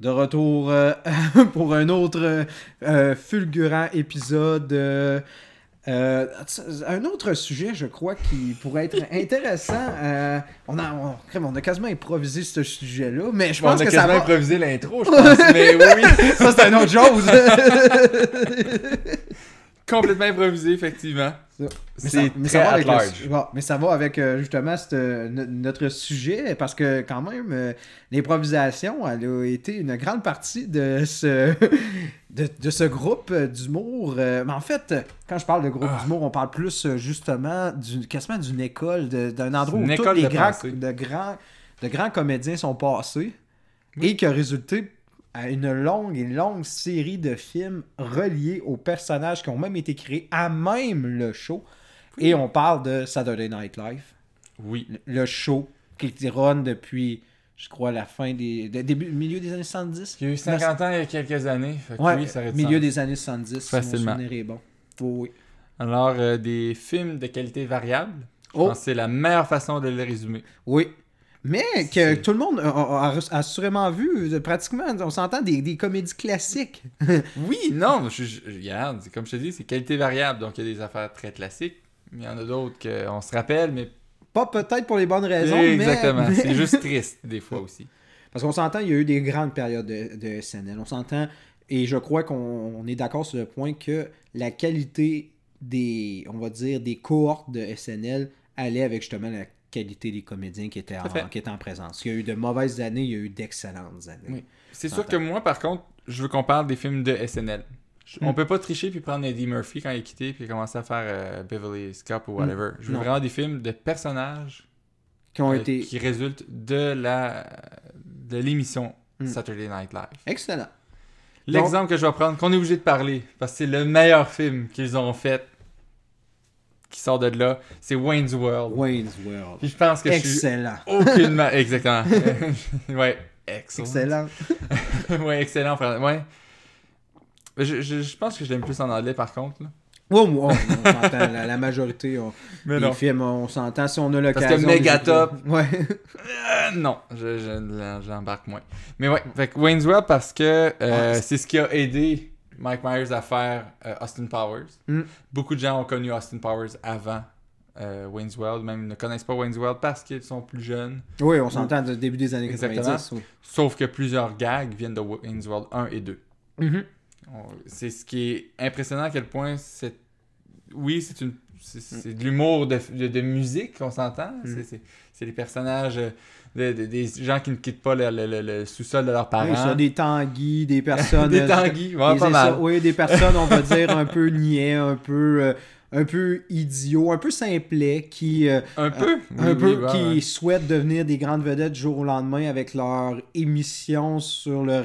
de retour euh, pour un autre euh, fulgurant épisode. euh, euh, un autre sujet, je crois, qui pourrait être intéressant. euh, on, a, on, a quasiment improvisé ce sujet-là, mais je pense on a que ça quasiment va. improvisé l'intro, je pense. mais oui. Ça, c'est une autre chose. Complètement improvisé, effectivement. Mais C'est ça, très va avec le- large. bon, mais ça va avec euh, justement euh, no- notre sujet parce que quand même euh, l'improvisation elle a été une grande partie de ce de, de ce groupe d'humour. mais en fait, quand je parle de groupe Ah. d'humour, on parle plus justement quasiment d'une école, d'un endroit où tous les de grands, de grands de grands comédiens sont passés Oui. et qui a résulté à une longue et longue série de films reliés aux personnages qui ont même été créés à même le show. Et on parle de Saturday Night Live, Oui. le- le show qui run depuis, je crois, la fin des. de- début, milieu des années 70 Il y a eu 50 ans il y a quelques années. Fait que Ouais, oui, ça milieu des années 70. si Facilement. Mon souvenir est bon. Oh, oui. Alors, euh, des films de qualité variable, je Oh. pense que c'est la meilleure façon de les résumer. Oui. Mais que tout le monde a, a- a assurément vu, pratiquement, on s'entend des, des comédies classiques. Oui, non, je, je- regarde, comme je te dis, c'est qualité variable. Donc, il y a des affaires très classiques. mais Il y en a d'autres qu'on se rappelle, mais Pas peut-être pour les bonnes raisons, Exactement. mais... C'est juste triste, des fois aussi. Parce qu'on s'entend, il y a eu des grandes périodes de, de SNL. On s'entend, et je crois qu'on on est d'accord sur le point que la qualité des, on va dire, des cohortes de SNL allait avec justement la qualité des comédiens qui étaient, en, qui étaient en présence. Il y a eu de mauvaises années, il y a eu d'excellentes années. Oui. C'est sûr que moi, par contre, je veux qu'on parle des films de SNL. Je- On Hmm. peut pas tricher puis prendre Eddie Murphy quand il est quitté puis commencer à faire euh, Beverly Cop ou whatever. Je veux Hmm. Non. vraiment des films de personnages Qui ont euh, été qui résultent de la de l'émission Hmm. Saturday Night Live. excellents. L'exemple que je vais prendre, qu'on est obligé de parler, parce que c'est le meilleur film qu'ils ont fait, qui sort de là, c'est Wayne's World. Wayne's World. Puis je pense que je suis Excellent. aucunement... Exactement. ouais, excellent. Excellent. ouais, excellent. frère. Ouais. Je, je, je pense que je l'aime plus en anglais, par contre. là. Oh, oh, on s'entend, la, la majorité on, Mais des films, on s'entend si on a l'occasion. Parce que Megatop- écoute. Ouais. Euh, non, je, je- j'embarque moins. Mais ouais, fait que Wayne's World, parce que euh, Ouais. c'est ce qui a aidé Mike Myers à faire euh, Austin Powers. Mm. Beaucoup de gens ont connu Austin Powers avant euh, Wayne's World, même ne connaissent pas Wayne's World parce qu'ils sont plus jeunes. Oui, on s'entend du début des années Exactement. 90. oui. Sauf que plusieurs gags viennent de Wayne's World 1 et 2. Mhm. On- C'est ce qui est impressionnant à quel point c'est. Oui, c'est une. C'est c'est de l'humour de, de, de musique, on s'entend. Mm. C'est- des personnages, euh, de- de- des gens qui ne quittent pas le, le- le- le sous-sol de leurs Oui, parents. ça, des tanguis, des personnes. Des euh, tanguis, ouais, des pas mal. Oui, des personnes, on va dire, un peu niais, un peu, euh, un peu idiots, un peu simplets, qui, euh, Un peu. un Oui, peu, oui, qui ouais. souhaitent devenir des grandes vedettes du jour au lendemain avec leur émission sur leur,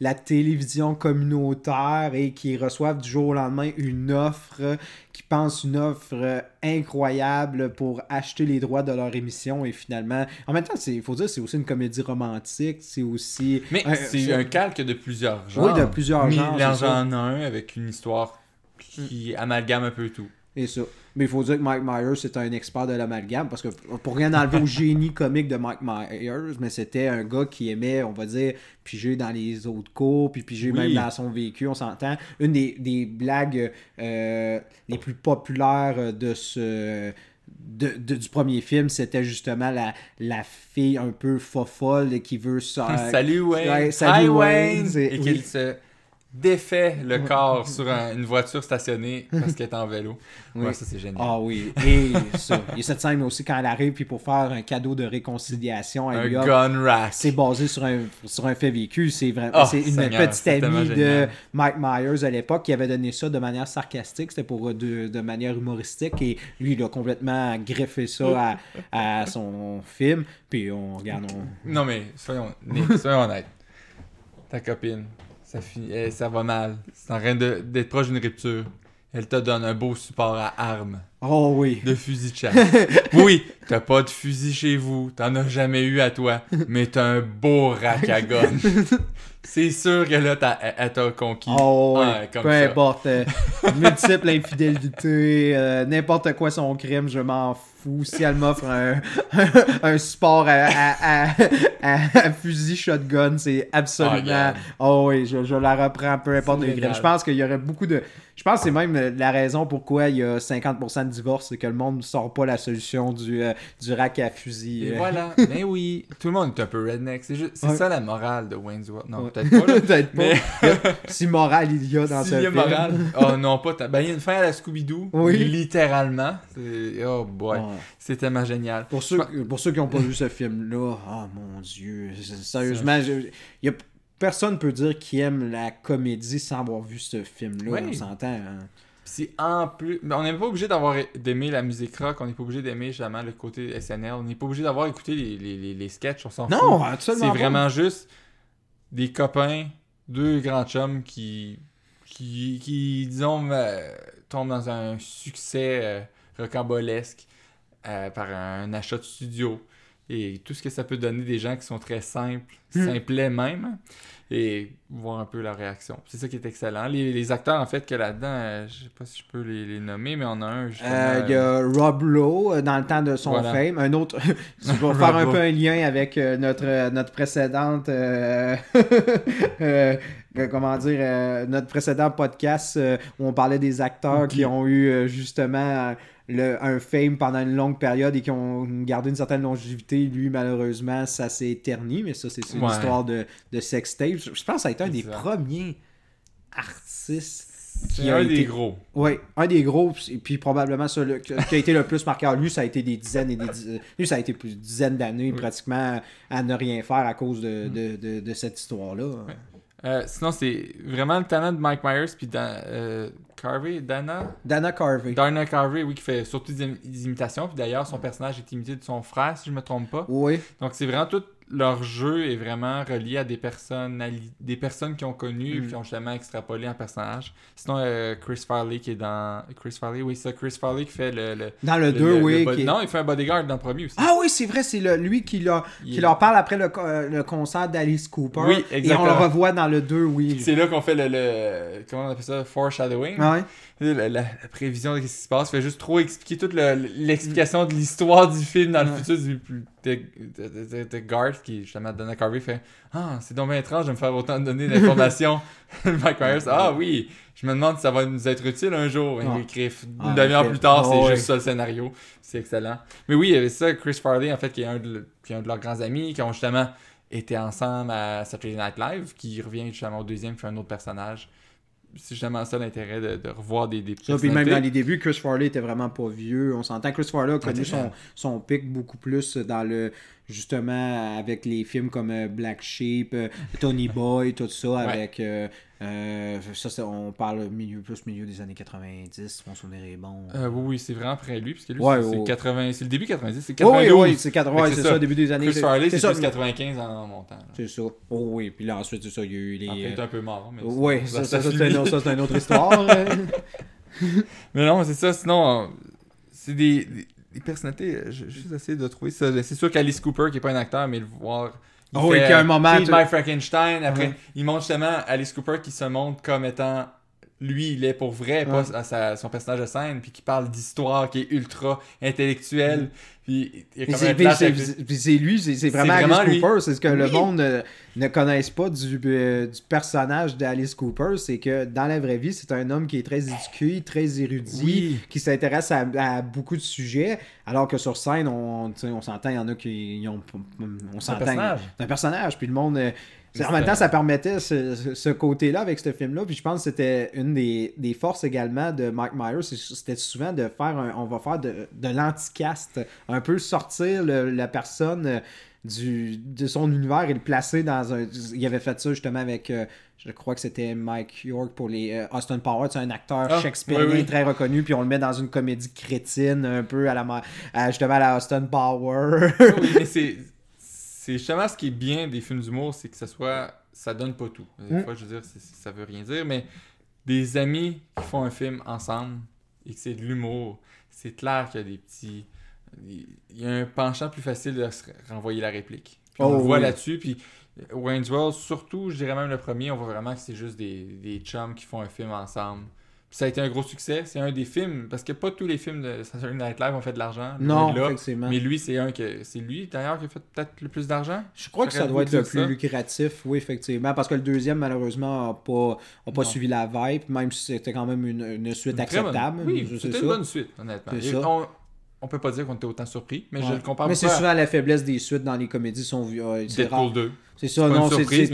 la télévision communautaire et qui reçoivent du jour au lendemain une offre, une offre euh, incroyable pour acheter les droits de leur émission et finalement, en même temps, il faut dire, c'est aussi une comédie romantique, c'est aussi... Mais c'est un calque de plusieurs genres. Oui, de plusieurs genres, ça. en un avec une histoire qui amalgame un peu tout. Et ça. Mais il faut dire que Mike Myers, c'est un expert de l'amalgame, parce que pour rien enlever au génie comique de Mike Myers, mais c'était un gars qui aimait, on va dire, piger dans les autres cours, puis piger Oui. même dans son vécu, on s'entend. Une des, des blagues euh, les plus populaires de ce... de- de- du premier film, c'était justement la, la fille un peu fofolle qui veut ça. salut Wayne. ouais, salut Hi Wayne. Wayne. C'est- Et oui. qu'il se défait le corps sur un- une voiture stationnée parce qu'elle est en vélo. Oui. Ouais, ça c'est génial. Ah oui, et ça. Il y a cette scène aussi quand elle arrive, puis pour faire un cadeau de réconciliation, un gun rack. C'est basé sur un, sur un fait vécu. C'est vraiment Oh, c'est une Seigneur, petite amie de génial. Mike Myers à l'époque qui avait donné ça de manière sarcastique. C'était pour de, de manière humoristique. Et lui, il a complètement greffé ça à, à son film. Puis on regarde. on- Non mais soyons, soyons honnêtes. Ta copine, ça, eh, ça va mal. C'est en train de- d'être proche d'une rupture. Elle te donne un beau support à armes Oh oui. de fusil de chasse. oui, t'as pas de fusil chez vous, t'en as jamais eu à toi, mais t'as un beau rack à gun. C'est sûr que là, elle t'a conquis. Oh oui. Ouais, comme Peu ça. importe. euh, multiple infidélité, euh, n'importe quoi son crime, je m'en fou. Si elle m'offre un, un, support à, à, à, fusil shotgun, c'est absolument. Oh, oui, je, je, la reprends, peu importe Je pense qu'il y aurait beaucoup de. Je pense que c'est même la raison pourquoi il y a 50% de divorce, c'est que le monde ne sort pas la solution du, euh, du rack à fusil. Et voilà. Mais oui, tout le monde est un peu redneck. C'est juste... ça la morale de Wayne's World. Non, peut-être pas. peut-être pas. si morale il y a dans ce film. morale. Oh non, pas. Ben, il y a une fin à la Scooby-Doo. Oui. Littéralement. Oh boy. C'est tellement génial. Pour ceux, pour ceux qui n'ont pas vu ce film-là, oh mon Dieu. Sérieusement, il y a personne peut dire qu'il aime la comédie sans avoir vu ce film-là. On s'entend. Hein. Si en plus. on n'est pas obligé d'avoir d'aimer la musique rock, on n'est pas obligé d'aimer jamais le côté SNL, on n'est pas obligé d'avoir écouté les, les, les, sketchs, on s'en fout. Non. C'est vraiment juste des copains, deux grands chums qui. qui, qui disons, euh, tombent dans un succès euh, rocambolesque euh, par un achat de studio et tout ce que ça peut donner des gens qui sont très simples, hmm. simplets même, et voir un peu leur réaction. C'est ça qui est excellent. Les, acteurs, en fait, que là-dedans, euh, je sais pas si je peux les, nommer, mais on a un. Euh, il y a Rob Lowe dans le temps de son fame. Un autre. tu vas faire un peu un lien avec notre, notre précédente. comment dire, notre précédent podcast où on parlait des acteurs qui ont eu justement le, un fame pendant une longue période et qui ont gardé une certaine longévité. Lui, malheureusement, ça s'est terni, mais ça, c'est une histoire de, de sex tape. Je pense que ça a été un des premiers artistes. Qui a un été... des gros. Oui, un des gros, et puis probablement ça, qui a été le plus marquant. Lui, ça a été des dizaines et des dizaines. Lui, ça a été plus dizaines d'années pratiquement à ne rien faire à cause de, de, de, de cette histoire-là. Euh, sinon, c'est vraiment le talent de Mike Myers puis euh, Carvey, Dana? Dana Carvey. Dana Carvey, oui, qui fait surtout des, imitations. Puis d'ailleurs, son personnage est imité de son frère, si je me trompe pas. Oui. Donc c'est vraiment tout leur jeu est vraiment relié à des personnes des personnes qui ont connu et mm. qui ont justement extrapolé un personnage. Sinon, euh, Chris Farley qui est dans. Chris Farley, oui, c'est Chris Farley qui fait le. dans le 2, oui. Non, il fait un bodyguard dans le premier aussi. Ah oui, c'est vrai, c'est lui qui, leur, qui leur parle après le, le concert d'Alice Cooper. Oui, exactement. Et on le revoit dans le 2, oui. C'est là qu'on fait le, Comment on appelle ça Foreshadowing. Ah la, prévision de ce qui se passe fait juste trop expliquer toute l'explication de l'histoire du film dans le futur du, de, de, Garth qui justement Dana Carvey fait Ah, c'est bien étrange de me faire autant de données d'informations. Mike Myers, ah oui, je me demande si ça va nous être utile un jour. Il écrit une ah, demi-heure plus tard, c'est juste ça le scénario. C'est excellent. Mais oui, il y avait ça, Chris Farley, en fait, qui est un de, qui est un de leurs grands amis, qui ont justement été ensemble à Saturday Night Live, qui revient justement au deuxième, qui fait un autre personnage c'est justement ça l'intérêt de, revoir des, des ça, puis même dans les débuts, Chris Farley était vraiment pas vieux. On s'entend Chris Farley a connu son, son pic beaucoup plus dans le justement avec les films comme euh, Black Sheep, euh, Tony Boy, tout ça, avec euh, ça, on parle milieu, plus milieu des années 90, mon souvenir est bon. oui, oui, c'est vraiment après lui, parce que lui, c'est, 80, c'est le début 90, c'est 92. Oui, oui, c'est 80, c'est ça, début des années. Chris Farley, c'est, plus 95 en montant. C'est ça. Oh, oui, puis là ensuite, c'est ça, il y a eu les... il est un peu mort, mais Oui, ça, ça, c'est, une autre histoire. mais non, c'est ça, sinon, c'est des les personnalités, euh, je, juste essayer de trouver ça. C'est sûr qu'Alice Cooper, qui n'est pas un acteur, mais le voir. Il oh, fait, a un moment. By Frankenstein. Après, il montre justement Alice Cooper qui se montre comme étant lui, il est pour vrai, pas à son personnage de scène, puis qui parle d'histoire, qui est ultra intellectuel. Puis c'est lui, c'est vraiment, Alice Cooper. C'est ce que le monde ne, ne connaisse pas du, euh, du personnage d'Alice Cooper. C'est que dans la vraie vie, c'est un homme qui est très éduqué, très érudit, qui s'intéresse à, beaucoup de sujets. Alors que sur scène, on, on s'entend, il y en a qui ont. On s'entend. C'est un personnage. Puis le monde. Euh, en même temps, ça permettait ce, côté-là avec ce film-là. Puis je pense que c'était une des, forces également de Mike Myers. C'était souvent de faire un, on va faire de, de l'anticast. Un peu sortir la personne euh, du, de son univers et le placer dans un. Il avait fait ça justement avec. Euh, je crois que c'était Mike York pour les euh, Austin Powers, c'est un acteur ah, shakespearien très reconnu, puis on le met dans une comédie crétine, un peu à la justement à la Austin Powers. oui, mais c'est c'est justement ce qui est bien des films d'humour, c'est que ça soit. Ça donne pas tout. Des mm. fois, je veux dire, ça veut rien dire, mais des amis qui font un film ensemble et que c'est de l'humour, c'est clair qu'il y a des petits. Il y a un penchant plus facile de se renvoyer la réplique. Puis on oh, voit là-dessus, puis Wayne's World, surtout, je dirais même le premier, on voit vraiment que c'est juste des, des chums qui font un film ensemble ça a été un gros succès. C'est un des films, parce que pas tous les films de Saturday Night Live ont fait de l'argent. Non, effectivement. Mais lui, c'est un que c'est lui d'ailleurs qui a fait peut-être le plus d'argent? Je crois que ça doit être le plus lucratif, oui, effectivement. Parce que le deuxième, malheureusement, n'a pas, a pas suivi la vibe, même si c'était quand même une, une suite acceptable. Oui, c'était une bonne suite, honnêtement. On, on peut pas dire qu'on était autant surpris, mais je le compare Mais c'est souvent la faiblesse des suites dans les comédies sont euh, c'est rare. 2. C'est ça, non, c'est très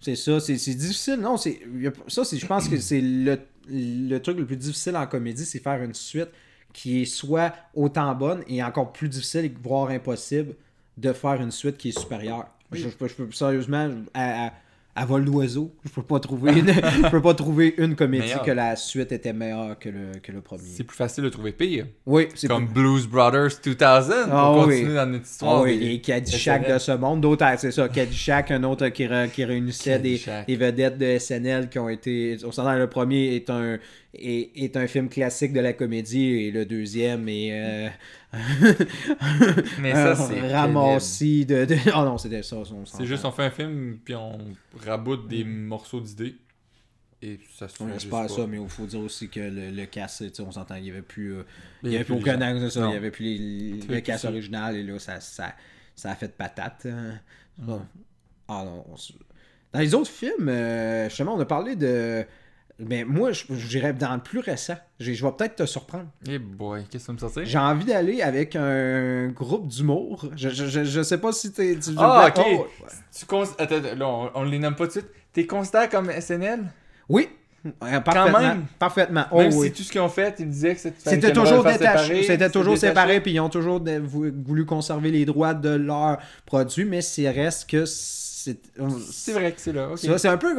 C'est ça, c'est difficile. Non, c'est ça, je pense que c'est le le truc le plus difficile en comédie, c'est faire une suite qui est soit autant bonne et encore plus difficile, voire impossible, de faire une suite qui est supérieure. Je, peux sérieusement, à, à vol d'oiseau. Je peux pas trouver une, je peux pas trouver une comédie que la suite était meilleure que le, que le premier. C'est plus facile de trouver pire. Oui, c'est Comme Blues Brothers 2000 pour ah continuer dans notre histoire. Ah oui, et Caddyshack de ce monde. D'autres, c'est ça, Caddyshack, un autre qui, qui réunissait des, des, vedettes de SNL qui ont été. On s'entend, le premier est un est, est, un film classique de la comédie et le deuxième est euh, mais ça c'est ramassis de, de, oh non c'était ça c'est juste on fait un film puis on raboute des morceaux d'idées. Et ça se c'est pas, ça mais il faut dire aussi que le, le on s'entend il y avait plus euh, il y avait plus aucun angle ça il y avait plus les, le cast original et là ça, ça, ça a fait de patate hein. ah non dans les autres films euh, justement on a parlé de mais moi, je dirais dans le plus récent. Je vais peut-être te surprendre. Eh boy, qu'est-ce que ça me sortir? J'ai envie d'aller avec un groupe d'humour. Je, je, je, sais pas si t'es. Tu, ah, ok. Tu Attends, là, on, les nomme pas tout de suite. T'es considéré comme SNL? Oui. Parfaitement. Quand même. Parfaitement. Oh, même si tout ce qu'ils ont fait, ils disaient que c'était toujours détaché. C'était toujours séparé, puis ils ont toujours voulu conserver les droits de leurs produits, mais s'il reste que c'est vrai que c'est là. C'est un peu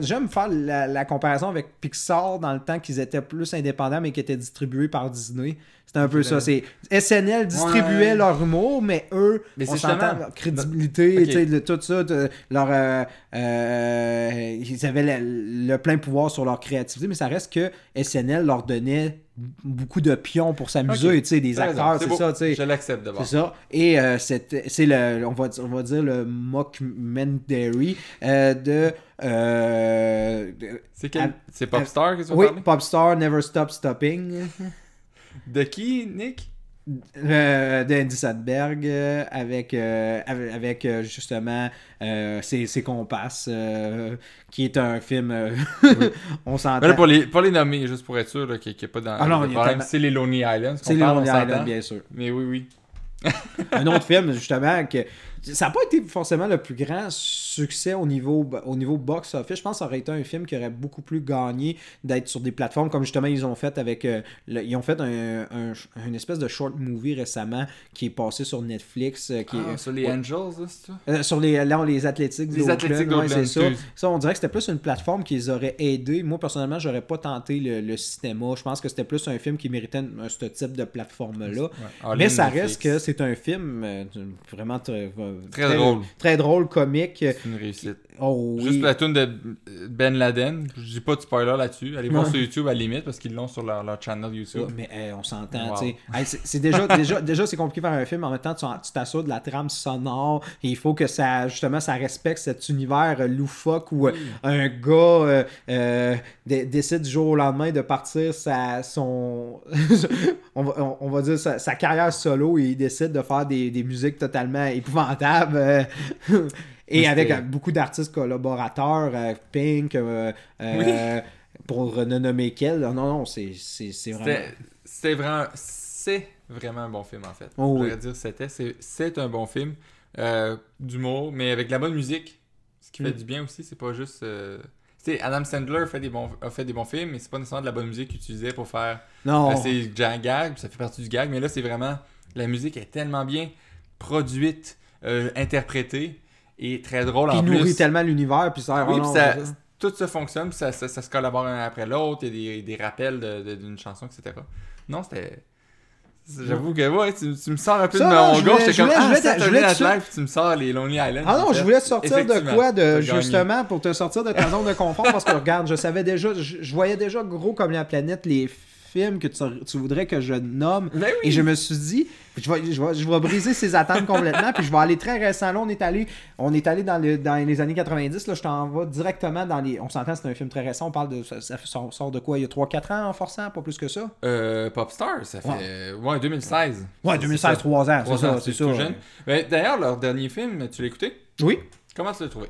J'aime faire la, comparaison avec Pixar dans le temps qu'ils étaient plus indépendants mais qui étaient distribués par Disney. C'était un peu ça. C'est SNL distribuait leur humour, mais eux, mais on s'entend leur crédibilité, de tout ça, leur, euh, euh, ils avaient le, plein pouvoir sur leur créativité, mais ça reste que SNL leur donnait beaucoup de pions pour s'amuser, tu sais, des acteurs, c'est ça, tu sais. Je l'accepte d'abord. C'est ça. Et euh, c'est le, on va, on va dire le mockumentary de... Euh, c'est quel... C'est Popstar que tu Oui, Popstar, Never Stop Stopping. de qui, Nick? Euh, d'Andy Sandberg euh, avec, euh, avec, justement ses, ses, compasses qui est un film on s'entend. Pour les, pour les nommer juste pour être sûr qu'il n'y a pas dans ah c'est les Lonely Islands c'est les Lonely Islands bien sûr. Mais oui oui. Un autre film justement que ça n'a pas été forcément le plus grand succès au niveau, au niveau box-office. Je pense que ça aurait été un film qui aurait beaucoup plus gagné d'être sur des plateformes comme justement ils ont fait avec. Euh, ils ont fait un, une espèce de short movie récemment qui est passé sur Netflix. Euh, qui ah, sur les Angels, c'est ça? Euh, Sur les, les Athlétiques Les Athlétiques c'est ça. ça. on dirait que c'était plus une plateforme qui les aurait aidés. Moi, personnellement, j'aurais pas tenté le, cinéma. Je pense que c'était plus un film qui méritait ce type de plateforme-là. Mais ça reste que c'est un film vraiment très Très, drôle. Très drôle, comique. C'est une réussite. Oh, Juste la tune de Ben Laden. Je dis pas de spoiler là-dessus. Allez voir sur YouTube à la limite parce qu'ils l'ont sur leur, leur, channel YouTube. mais on s'entend, c'est déjà, déjà, déjà c'est compliqué de faire un film. En même temps, tu t'assures de la trame sonore. Et il faut que ça, justement, ça respecte cet univers loufoque où un gars euh, euh, décide du jour au lendemain de partir sa, son. on, va, on, va dire sa, carrière solo et il décide de faire des, des musiques totalement épouvantables. Euh, et avec euh, beaucoup d'artistes collaborateurs, euh, Pink, euh, pour ne nommer qu'elle. Non, non, c'est vraiment. C'est vraiment. C'est vraiment un bon film, en fait. Oh, Je dire c'était. C'est un bon film. D'humour, mais avec la bonne musique. Ce qui fait mm. du bien aussi, c'est pas juste. sais, Adam Sandler fait des bons, a fait des bons films, mais c'est pas nécessairement de la bonne musique qu'il utilisait pour faire. Non. c'est gag, ça fait partie du gag, mais là, c'est vraiment. La musique est tellement bien produite, interprétée et très drôle en plus. Il nourrit tellement l'univers, puis ça, oui, ça, tout ça fonctionne, puis ça, ça, se collabore un après l'autre, il y a des, des rappels d'une chanson, etc. Non, c'était. J'avoue que ouais, tu, tu, me sors un peu de mon gauche, j'étais comme ah, Saturday Night Live, tu me sors les Lonely Islands. Ah non, je voulais te sortir de quoi de justement pour te sortir de ta zone de confort parce que regarde, je savais déjà, je, voyais déjà gros comme la planète les film que tu, voudrais que je nomme. Ben Et je me suis dit, je vais, je vais, briser ses attentes complètement, puis je vais aller très récent. Là, on est allé, on est allé dans, le, dans les années 90. Là, je t'en vais directement dans les. On s'entend, c'est un film très récent. On parle de. Ça, sort de quoi Il y a 3-4 ans en forçant, pas plus que ça? Euh, Popstar, ça fait. Ouais, 2016. Ouais, 2016, 3 ans, c'est ça. C'est ça. Ben, d'ailleurs, leur dernier film, tu l'as écouté? Oui. Comment tu l'as trouvé?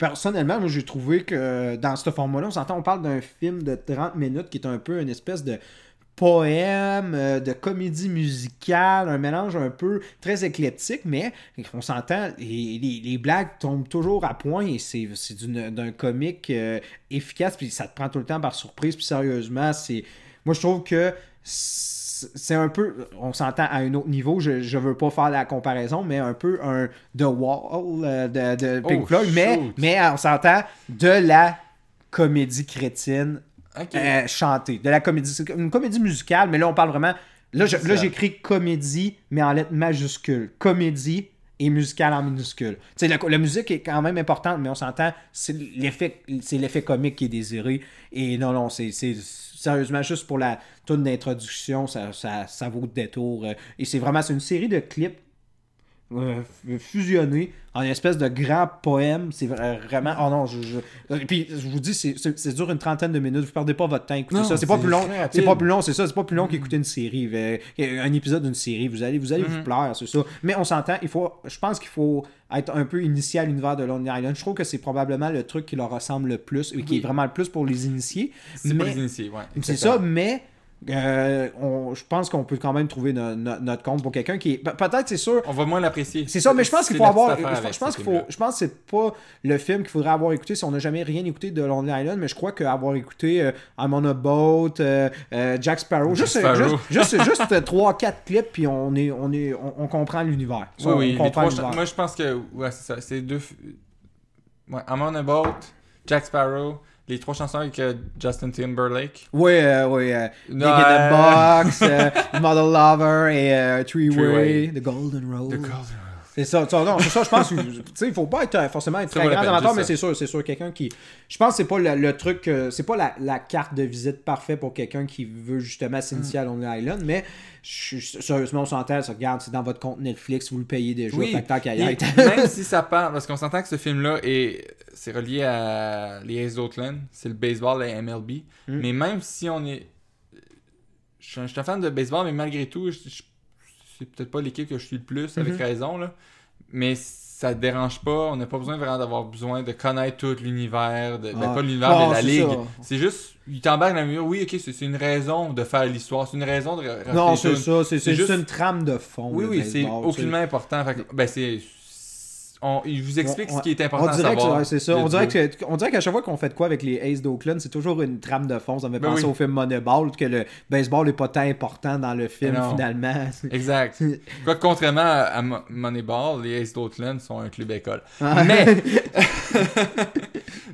Personnellement, moi, j'ai trouvé que dans ce format-là, on s'entend, on parle d'un film de 30 minutes qui est un peu une espèce de poème, euh, de comédie musicale, un mélange un peu très éclectique, mais on s'entend, les, les, blagues tombent toujours à point et c'est d'un comique euh, efficace, puis ça te prend tout le temps par surprise, puis sérieusement, c'est... Moi, je trouve que c'est un peu, on s'entend à un autre niveau, je, je veux pas faire la comparaison, mais un peu un The Wall euh, de, de, Pink oh, Floyd, mais, mais on s'entend de la comédie chrétienne euh, chantée, de la comédie, une comédie musicale, mais là on parle vraiment, là j'écris comédie, mais en lettres majuscules, comédie et musicale en minuscule. La, la, musique est quand même importante, mais on s'entend, c'est l'effet, comique qui est désiré. Et non, non, c'est sérieusement, juste pour la tonne d'introduction, ça, ça, ça, vaut le détour. Et c'est vraiment c'est une série de clips euh, fusionné en une espèce de grand poème. C'est vraiment. Oh non, je, je... Puis je vous dis, c'est dure une trentaine de minutes. Vous perdez pas votre temps écouter ça. C'est pas plus long. C'est pas plus long, c'est ça. C'est pas plus long mm. qu'écouter une série. Un épisode d'une série. Vous allez vous, allez vous mm-hmm. plaire, c'est ça. Mais on s'entend, il faut. Je pense qu'il faut être un peu initié à l'univers de Lonely Island. Je trouve que c'est probablement le truc qui leur ressemble le plus et qui est vraiment le plus pour les initiés. C'est pour les initiés, ouais. C'est ça, mais euh, je pense qu'on peut quand même trouver notre compte pour quelqu'un qui est. Peut-être, c'est sûr. On va moins l'apprécier. C'est ça, mais je pense qu'il faut avoir. Je, pense qu'il faut. Je pense que c'est pas le film qu'il faudrait avoir écouté si on n'a jamais rien écouté de Lonely Island, mais je crois qu'avoir écouté euh, I'm on a Boat, euh, Jack Sparrow, juste, juste, juste, 3-4 clips, puis on, est, on, est, on, comprend l'univers. Oui, oui. moi, je pense que. Ouais, c'est ça. C'est deux. Ouais, I'm on a Boat, Jack Sparrow les trois chansons avec euh, Justin Timberlake. Oui, euh, oui. Euh, Big in the Box, Mother Lover et Three, Way, The Golden Road. The Golden Road. C'est ça, non, c'est ça, je pense. tu sais, il faut pas être forcément être très grand amateur, mais c'est sûr, c'est sûr, quelqu'un qui. Je pense que c'est pas le, truc, c'est pas la, la, carte de visite parfaite pour quelqu'un qui veut justement s'initier à Long Island, mais sérieusement, on s'entend, ça, regarde, c'est dans votre compte Netflix, vous le payez déjà, oui. Même si ça part, parce qu'on s'entend que ce film-là est c'est relié à les Aces d'Oakland, c'est le baseball et MLB. Hmm. Mais même si on est. Je suis, un fan de baseball, mais malgré tout, c'est peut-être pas l'équipe que je suis le plus, avec mhm. raison, là. Mais ça te dérange pas, on n'a pas besoin vraiment d'avoir besoin de connaître tout l'univers, de, ben, pas l'univers de la ligue. C'est juste, il t'embarque dans le mur, oui, ok, c'est une raison de faire l'histoire, c'est une raison de. Non, c'est ça, c'est juste... une trame de fond. Oui, oui, c'est aucunement important. ben, c'est il vous explique ce qui est important on dirait à savoir. c'est ça. On dirait, que, on dirait qu'à chaque fois qu'on fait de quoi avec les Aces d'Oakland, c'est toujours une trame de fond. Ça me fait ben penser au film Moneyball, que le baseball n'est pas tant important dans le film finalement. Exact. Quoi contrairement à Moneyball, les Aces d'Oakland sont un club école. Ah. Mais...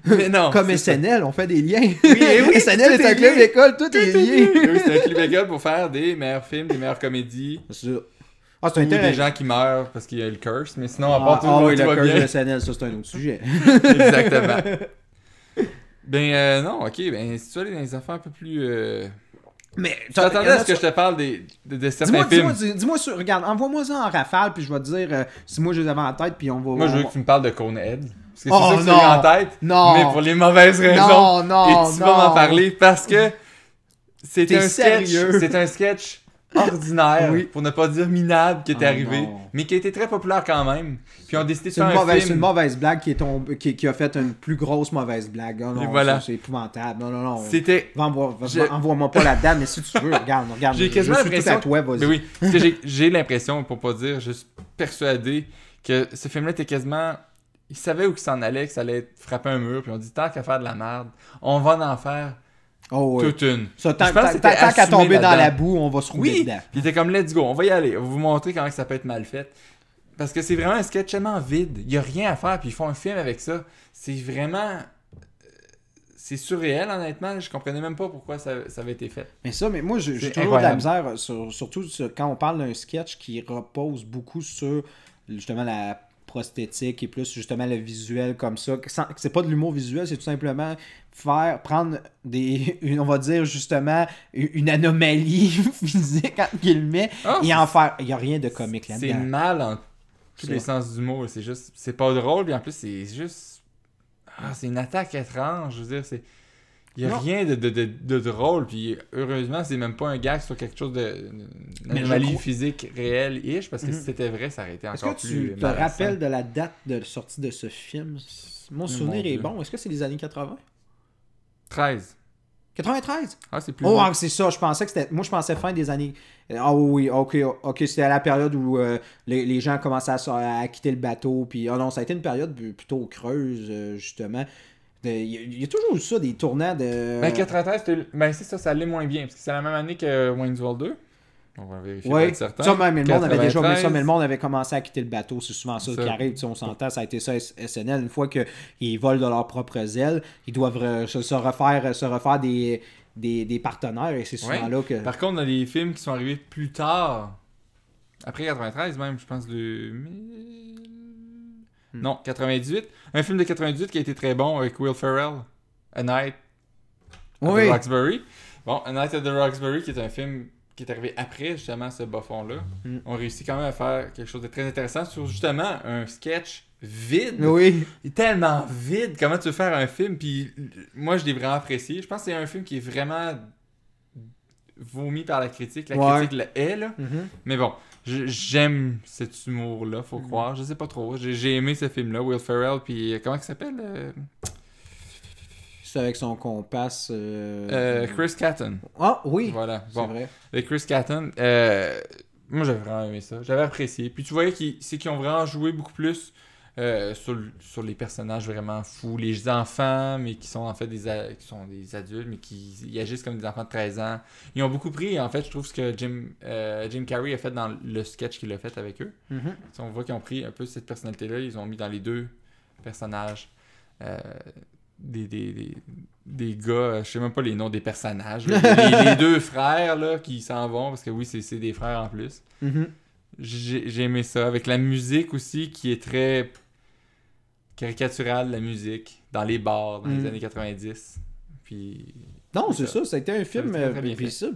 Mais non. Comme SNL, on fait des liens. Oui, oui SNL est, un club école, tout, est lié. oui, c'est un club école pour faire des meilleurs films, des meilleures comédies. C'est ah, c'est des gens qui meurent parce qu'il y a le curse, mais sinon, à part ah, tout, ah, oui, le curse de SNL, ça, c'est un autre sujet. Exactement. ben, euh, non, ok, ben, si tu veux aller dans les affaires un peu plus. Euh... Mais t'attendais à ce que je te parle des, de, de certains films. Dis-moi, dis regarde, envoie-moi ça en rafale, puis je vais te dire euh, si moi je les avais en tête, puis on va. Moi, je veux que tu me parles de Conehead. Parce que c'est oh, ça que tu en tête. Non. Mais pour les mauvaises raisons. Non, non. Et tu vas m'en parler parce que c'est un sketch. C'est un sketch ordinaire, pour ne pas dire minable, qui est oh arrivé, mais qui a été très populaire quand même. Puis on a décidé de faire un film. C'est une mauvaise blague qui, est qui, a fait une plus grosse mauvaise blague. Non, non, voilà. C'est épouvantable. Non, non, non. C'était. Envoie-moi pas la dame, mais si tu veux, regarde, regarde. J'ai quasiment l'impression. mais oui, j'ai l'impression, pour pas dire, je suis persuadé que ce film-là était quasiment il savait où il s'en allait, que ça allait frapper un mur, puis on dit tant qu'à faire de la merde, on va en faire Oh, Toute une. tant qu'à tomber dans la boue, on va se rouler oui. dedans. Puis il était comme, let's go, on va y aller. On va vous montrer comment ça peut être mal fait. Parce que c'est vraiment un sketch tellement vide. Il n'y a rien à faire, puis ils font un film avec ça. C'est vraiment. Euh, c'est surréel, honnêtement. Je comprenais même pas pourquoi ça, avait été fait. Mais ça, mais moi, j'ai toujours de la misère, surtout quand on parle d'un sketch qui repose beaucoup sur justement la prosthétique et plus justement le visuel comme ça. C'est pas de l'humour visuel, c'est tout simplement faire prendre des on va dire justement une anomalie physique entre guillemets ah, et en faire il y a rien de comique là-dedans. C'est mal en tous les sens du mot, c'est juste c'est pas drôle, et en plus c'est juste ah, c'est une attaque étrange, je veux dire c'est il n'y a rien de, de, de, drôle, puis heureusement, c'est même pas un gag sur quelque chose de. anomalie physique réelle-ish, parce que si mhm. c'était vrai, ça aurait été encore Est-ce que tu te rappelles de la date de sortie de ce film? Mon souvenir est bon. Est-ce que c'est les années 80 13. 93 Ah, c'est plus. Oh, ah, c'est ça. Je pensais que c'était. Moi, je pensais fin des années. Ah oui, ok, ok. C'était à la période où euh, les, les, gens commençaient à, quitter le bateau. Puis, oh non, ça a été une période plutôt creuse, euh, justement. Il y, a toujours eu ça, des tournants de. Ben, 93, ben, c'est ça, ça allait moins bien. Parce que c'est la même année que Wayne's World 2. On va vérifier. Oui, ça, mais le monde avait déjà ça, mais le monde avait commencé à quitter le bateau. C'est souvent ça, qui arrive. On s'entend, ça a été ça, SNL. Une fois qu'ils volent de leurs propres ailes, ils doivent se, refaire, se refaire des, des, des partenaires. Et c'est souvent là que. Par contre, on a des films qui sont arrivés plus tard. Après 93, même, je pense, le. Hmm. Non, 98. Un film de 98 qui a été très bon avec Will Ferrell. A Night at the Roxbury. Bon, A Night at the Roxbury, qui est un film qui est arrivé après justement ce bas là hmm. On réussit quand même à faire quelque chose de très intéressant sur justement un sketch vide. Oui. Tellement vide. Comment tu veux faire un film? Puis moi, je l'ai vraiment apprécié. Je pense que c'est un film qui est vraiment vomi par la critique. La critique le est, là. Mm-hmm. Mais bon, J'aime cet humour-là, faut mhm. croire. Je sais pas trop. J'ai aimé ce film-là, Will Ferrell, puis euh, comment il s'appelle euh? C'est avec son compas. Euh, Chris Catton. Ah oui. Voilà. C'est vrai. Avec Chris Catton. moi, j'avais vraiment aimé ça. J'avais apprécié. Puis tu voyais qu'ils ont vraiment joué beaucoup plus euh, sur, les personnages vraiment fous, les enfants, mais qui sont en fait des, qui sont des adultes, mais qui agissent comme des enfants de 13 ans. Ils ont beaucoup pris, en fait, je trouve ce que Jim, euh, Jim Carrey a fait dans le sketch qu'il a fait avec eux. Mm-hmm. On voit qu'ils ont pris un peu cette personnalité-là, ils ont mis dans les deux personnages. Euh, des, des, des, gars, je sais même pas les noms des personnages, les, deux frères là, qui s'en vont, parce que oui, c'est des frères en plus. Mm-hmm. J'ai aimé ça, avec la musique aussi qui est très caricaturale la musique dans les bars dans les mm. années 90. Puis. Non, c'est ça. ça. a été un film puis ça,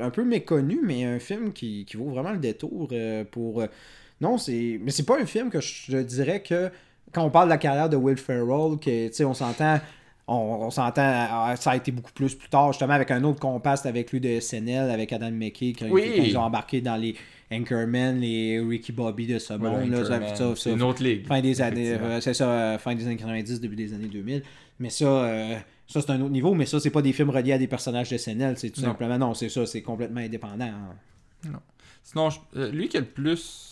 un peu méconnu, mais un film qui, qui vaut vraiment le détour euh, pour. Euh, non, c'est. Mais c'est pas un film que je, dirais que. Quand on parle de la carrière de Will Ferrell, que tu sais, on s'entend. On, s'entend, ça a été beaucoup plus plus tard, justement, avec un autre compaste avec lui de SNL, avec Adam McKay, quand, ils ont embarqué dans les, Anchorman, les Ricky Bobby de ce monde. Là, c'est une autre ligue. Fin des années, euh, c'est ça, euh, fin des années 90, début des années 2000. Mais ça, euh, ça c'est un autre niveau, mais ça, c'est pas des films reliés à des personnages de SNL. C'est tout simplement, non, c'est ça, c'est complètement indépendant. Hein. Non. Sinon, lui qui a le plus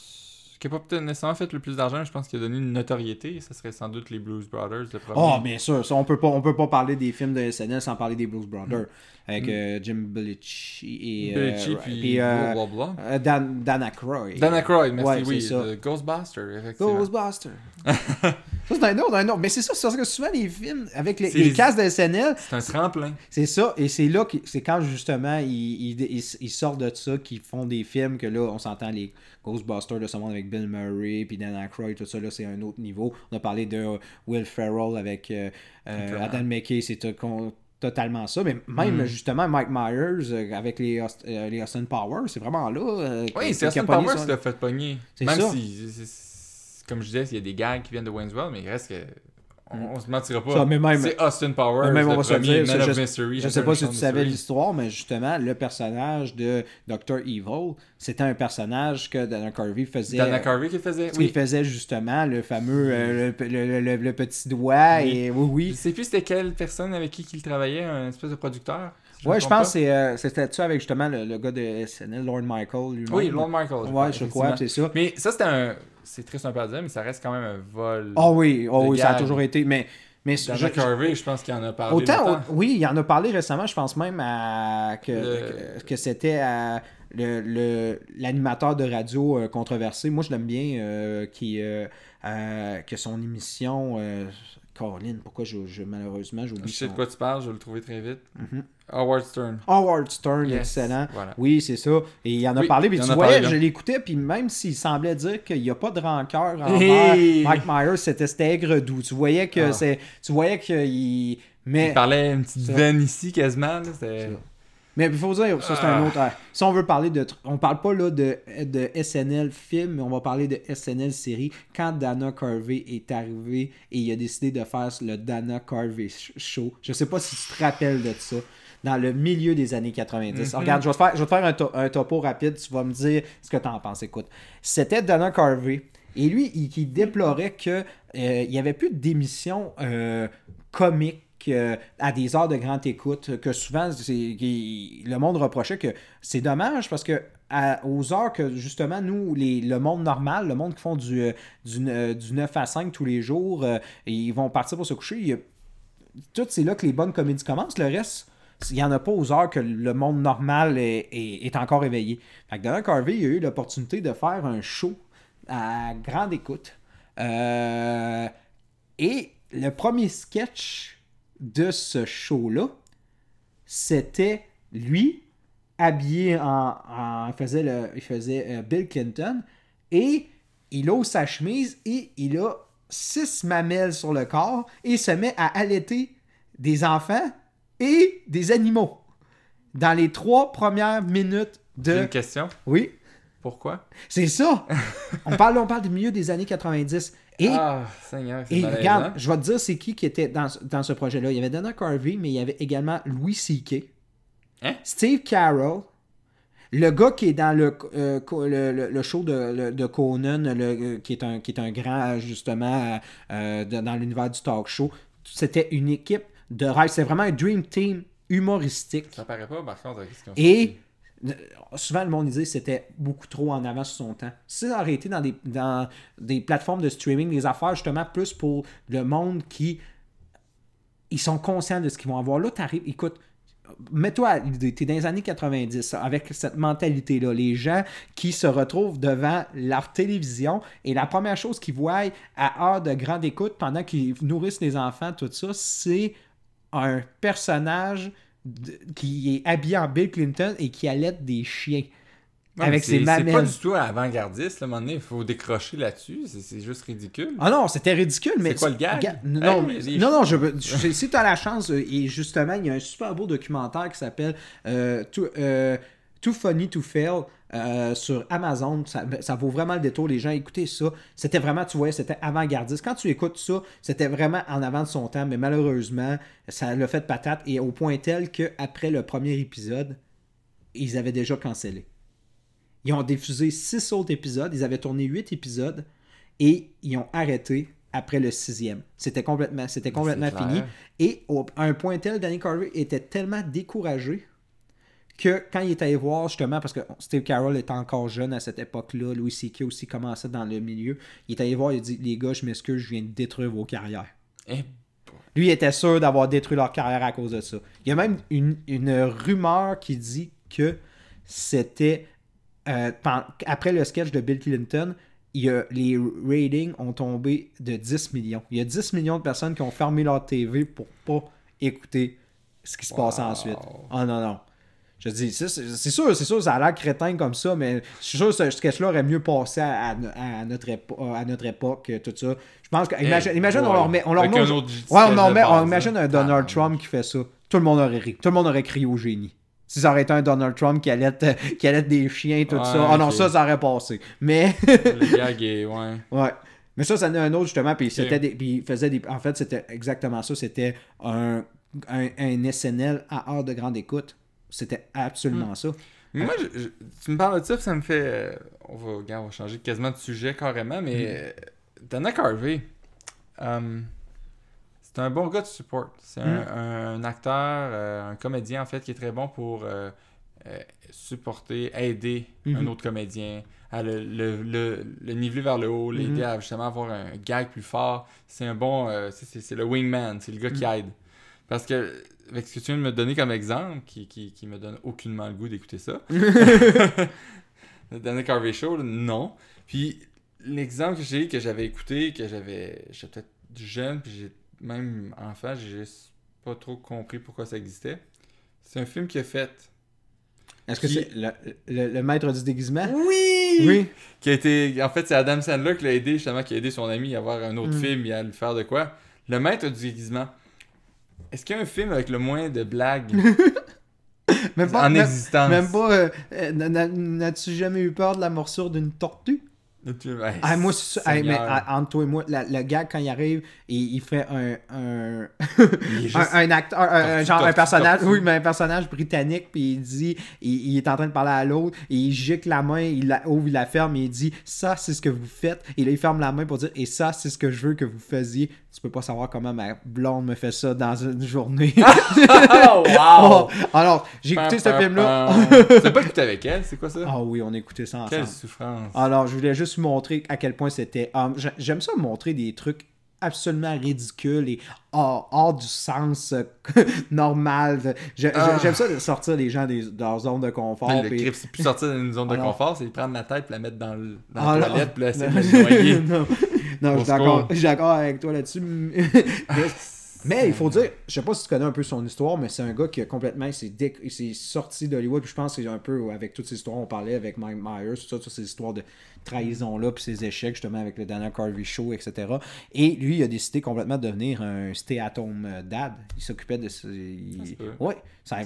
qui n'a pas peut-être nécessairement fait le plus d'argent, je pense qu'il a donné une notoriété. Ça serait sans doute les Blues Brothers, le premier. Oh, bien sûr. Ça, on peut pas, on peut pas parler des films de SNL sans parler des Blues Brothers. Avec mm. euh, Jim Belushi et. Belushi, euh, puis, euh, euh, Dan, Dan Aykroyd. Dan Aykroyd, merci, oui. Ça. Ghostbuster, effectivement. Ghostbuster. Ça, c'est un autre, un autre. Mais c'est ça, c'est parce que souvent les films, avec les, les, cases de SNL. C'est un tremplin. C'est ça, et c'est là, que, c'est quand justement ils, ils, ils, sortent de ça, qu'ils font des films que là, on s'entend les Ghostbusters de ce monde avec Bill Murray, puis Dan Aykroyd, tout ça, là, c'est un autre niveau. On a parlé de Will Ferrell avec Adam McKay, c'est totalement ça. Mais même, mm. justement, Mike Myers euh, avec les, euh, les Austin Powers, c'est vraiment là. Euh, oui, c'est Austin Powers qui l'a fait pogner. Même si, comme je disais, il y a des gags qui viennent de Wayne's World, mais il reste que on, se mentira pas. C'est Austin Powers, même on va se dire, je, Mystery. Je sais pas si tu savais l'histoire, mais justement, le personnage de Dr. Evil, c'était un personnage que Dana Carvey faisait. Dana Carvey qui faisait, oui. Il faisait justement le fameux, euh, le, le, petit doigt, et oui, oui. Je sais plus c'était quelle personne avec qui il travaillait, un espèce de producteur. Ouais, je pense que euh, c'était ça avec justement le, gars de SNL, Lord Michael. Oui, Lord Michael. Ouais, je crois, c'est ça. Mais ça, c'était un c'est triste un peu à dire, mais ça reste quand même un vol. Oh oui, oh oui, ça a toujours été. Mais, mais je, Carvey, je pense qu'il en a parlé. Autant, oui, il en a parlé récemment. Je pense même à, que, que, c'était l'animateur de radio euh, controversé. Moi, je l'aime bien, euh, qui, euh, que son émission Colin, pourquoi je, malheureusement j'oublie Je sais de quoi tu parles, je vais le trouver très vite. Mm-hmm. Howard Stern. Howard Stern, excellent. Oui, c'est ça. Et il en a parlé, puis tu voyais, je l'écoutais, puis même s'il semblait dire qu'il n'y a pas de rancœur envers Mike Myers, c'était aigre doux. Tu voyais que ah. c'est. Tu voyais qu'il. Mais... Il parlait une petite veine ici quasiment. Mais il faut dire, ça c'est un ah. autre. Si on veut parler de. On parle pas là de, de SNL film, mais on va parler de SNL série. Quand Dana Carvey est arrivé et il a décidé de faire le Dana Carvey Show, je sais pas si tu te rappelles de ça dans le milieu des années 90. Mhm. Regarde, je vais te faire, je vais faire un, topo rapide, tu vas me dire ce que tu en penses. Écoute, c'était Dana Carvey. Et lui, il, déplorait qu'il euh, n'y avait plus d'émissions euh, comiques euh, à des heures de grande écoute, que souvent, le monde reprochait que c'est dommage parce que aux heures que justement nous, le monde normal, le monde qui font du, du, 9 à 5 tous les jours, ils vont partir pour se coucher, c'est là que les bonnes comédies commencent. Le reste, il n'y en a pas aux heures que le monde normal est, encore éveillé. Fait que Dana Carvey a eu l'opportunité de faire un show à grande écoute. Euh, et le premier sketch de ce show-là, c'était lui habillé en, il faisait, le, il faisait euh, Bill Clinton et il ose sa chemise et il a six mamelles sur le corps et il se met à allaiter des enfants et des animaux dans les trois premières minutes de. J'ai une question. Oui. Pourquoi? C'est ça! on, parle, on parle du milieu des années 90. Et, ah, Seigneur, et regarde, je vais te dire c'est qui qui était dans, dans ce projet-là. Il y avait Dana Carvey, mais il y avait également Louis C.K. Hein? Steve Carroll, le gars qui est dans le, euh, le, show de, de Conan, le, euh, qui, est un, qui est un grand, justement, euh, dans l'univers du talk show, c'était une équipe de rêve. C'est vraiment un dream team humoristique. Ça paraît pas, par contre, Et souvent, le monde disait que c'était beaucoup trop en avance sur son temps. Si ça aurait été dans des, dans des plateformes de streaming, des affaires justement plus pour le monde qui. Ils sont conscients de ce qu'ils vont avoir. Là, t'arrives, écoute, mets-toi tu es dans les années 90 avec cette mentalité-là. Les gens qui se retrouvent devant leur télévision et la première chose qu'ils voient à heure de grande écoute pendant qu'ils nourrissent les enfants, tout ça, c'est un personnage qui est habillé en Bill Clinton et qui allait des chiens. avec ses mamelles. C'est pas du tout avant-gardiste, un moment donné, il faut décrocher là-dessus, c'est juste ridicule. Ah non, c'était ridicule, mais... C'est quoi le gag? non, non, non, je, je, si tu as la chance, euh, et justement, il y a un super beau documentaire qui s'appelle euh, euh, Too Funny to Fail, euh, sur Amazon. Ça, vaut vraiment le détour. Les gens, écoutez ça. C'était vraiment, tu vois, c'était avant-gardiste. Quand tu écoutes ça, c'était vraiment en avant de son temps, mais malheureusement, ça l'a fait de patate et au point tel qu'après le premier épisode, ils avaient déjà cancellé. Ils ont diffusé six autres épisodes. Ils avaient tourné huit épisodes et ils ont arrêté après le sixième. C'était complètement, c'était complètement fini. Et à un point tel, Danny Carvey était tellement découragé que quand il est allé voir, justement, parce que Steve Carroll était encore jeune à cette époque-là, Louis C.K. aussi commençait dans le milieu, il est allé voir, il a dit Les gars, je m'excuse, je viens de détruire vos carrières. Eh, Lui était sûr d'avoir détruit leur carrière à cause de ça. Il y a même une, rumeur qui dit que c'était euh, après le sketch de Bill Clinton, il y a, les ratings ont tombé de 10 millions. Il y a 10 millions de personnes qui ont fermé leur TV pour pas écouter ce qui se passe ensuite. Oh non, non. Je dis, c'est sûr, c'est sûr, ça a l'air crétin comme ça, mais je suis sûr que ce sketch-là aurait mieux passé à, notre à notre époque, tout ça. Je pense que. Imagine, imagine on leur met. On leur met, ouais, on, met, on imagine un Donald Trump qui fait ça. Tout le monde aurait ri. Tout le monde aurait crié au génie. Si ça aurait été un Donald Trump qui allait, qui allait des chiens, tout ça. Oh non, ça, ça aurait passé. Mais. Le gag est, ouais. Ouais. Mais ça, ça en un autre, justement. Puis, c'était puis il faisait des. En fait, c'était exactement ça. C'était un, un, un SNL à heure de grande écoute. C'était absolument hmm. ça. Moi, tu me parles de ça, ça me fait. Euh, on, va, on va changer quasiment de sujet carrément, mais hmm. euh, Dana Carvey, euh, c'est un bon gars de support. C'est un, hmm. acteur, un comédien en fait, qui est très bon pour supporter, aider un autre comédien, à le, le, le, niveler vers le haut, l'aider à justement avoir un gag plus fort. C'est un bon. c'est le wingman, c'est le gars qui aide. Parce que avec ce que tu viens de me donner comme exemple, qui, qui, qui me donne aucunement le goût d'écouter ça. Dana Carvey Show, non. Puis l'exemple que j'ai que j'avais écouté, que j'avais. J'étais peut-être jeune, puis même enfant, j'ai juste pas trop compris pourquoi ça existait. C'est un film qui a fait. Est-ce que c'est le, le, maître du déguisement? Oui! Oui. Qui a été. En fait, c'est Adam Sandler qui l'a aidé, justement, qui a aidé son ami à avoir un autre mm. film et à le faire de quoi? Le maître du déguisement. Est-ce qu'il y a un film avec le moins de blagues même pas, en existence? Même pas. Euh, euh, n'as-tu jamais eu peur de la morsure d'une tortue? ah, moi, mais entre toi et moi, le gars, quand il arrive, il, il fait un. Un, un, acteur. Un, genre un personnage. Oui, mais un personnage britannique, puis il dit. Il, est en train de parler à l'autre, et il gicle la main, il la ouvre, il la ferme, et il dit Ça, c'est ce que vous faites. Et là, il ferme la main pour dire Et ça, c'est ce que je veux que vous faisiez. Tu peux pas savoir comment ma blonde me fait ça dans une journée. oh, wow! alors, j'ai écouté ce film-là. tu pas écouté avec elle? C'est quoi ça? Ah oui, on a écouté ça ensemble. Quelle souffrance. Alors, je voulais juste montrer à quel point c'était. Um, j'aime ça montrer des trucs absolument ridicules et hors, du sens euh, normal. Ah. J'aime ça de sortir les gens de leur zone de confort. Le puis... c'est plus sortir d'une zone de confort, c'est prendre la tête et la mettre dans, le, dans la toilette puis la noyer. Non, je suis d'accord avec toi là-dessus. Mais il faut dire, je sais pas si tu connais un peu son histoire, mais c'est un gars qui a complètement. Il s'est sorti d'Hollywood. Puis je pense c'est un peu avec toutes ces histoires, on parlait avec Mike Myers, tout ça, toutes ces histoires de trahison-là, puis ses échecs, justement, avec le Dana Carvey Show, etc. Et lui, il a décidé complètement de devenir un stay-at-home euh, dad. Il s'occupait de. Il... Oui, ça,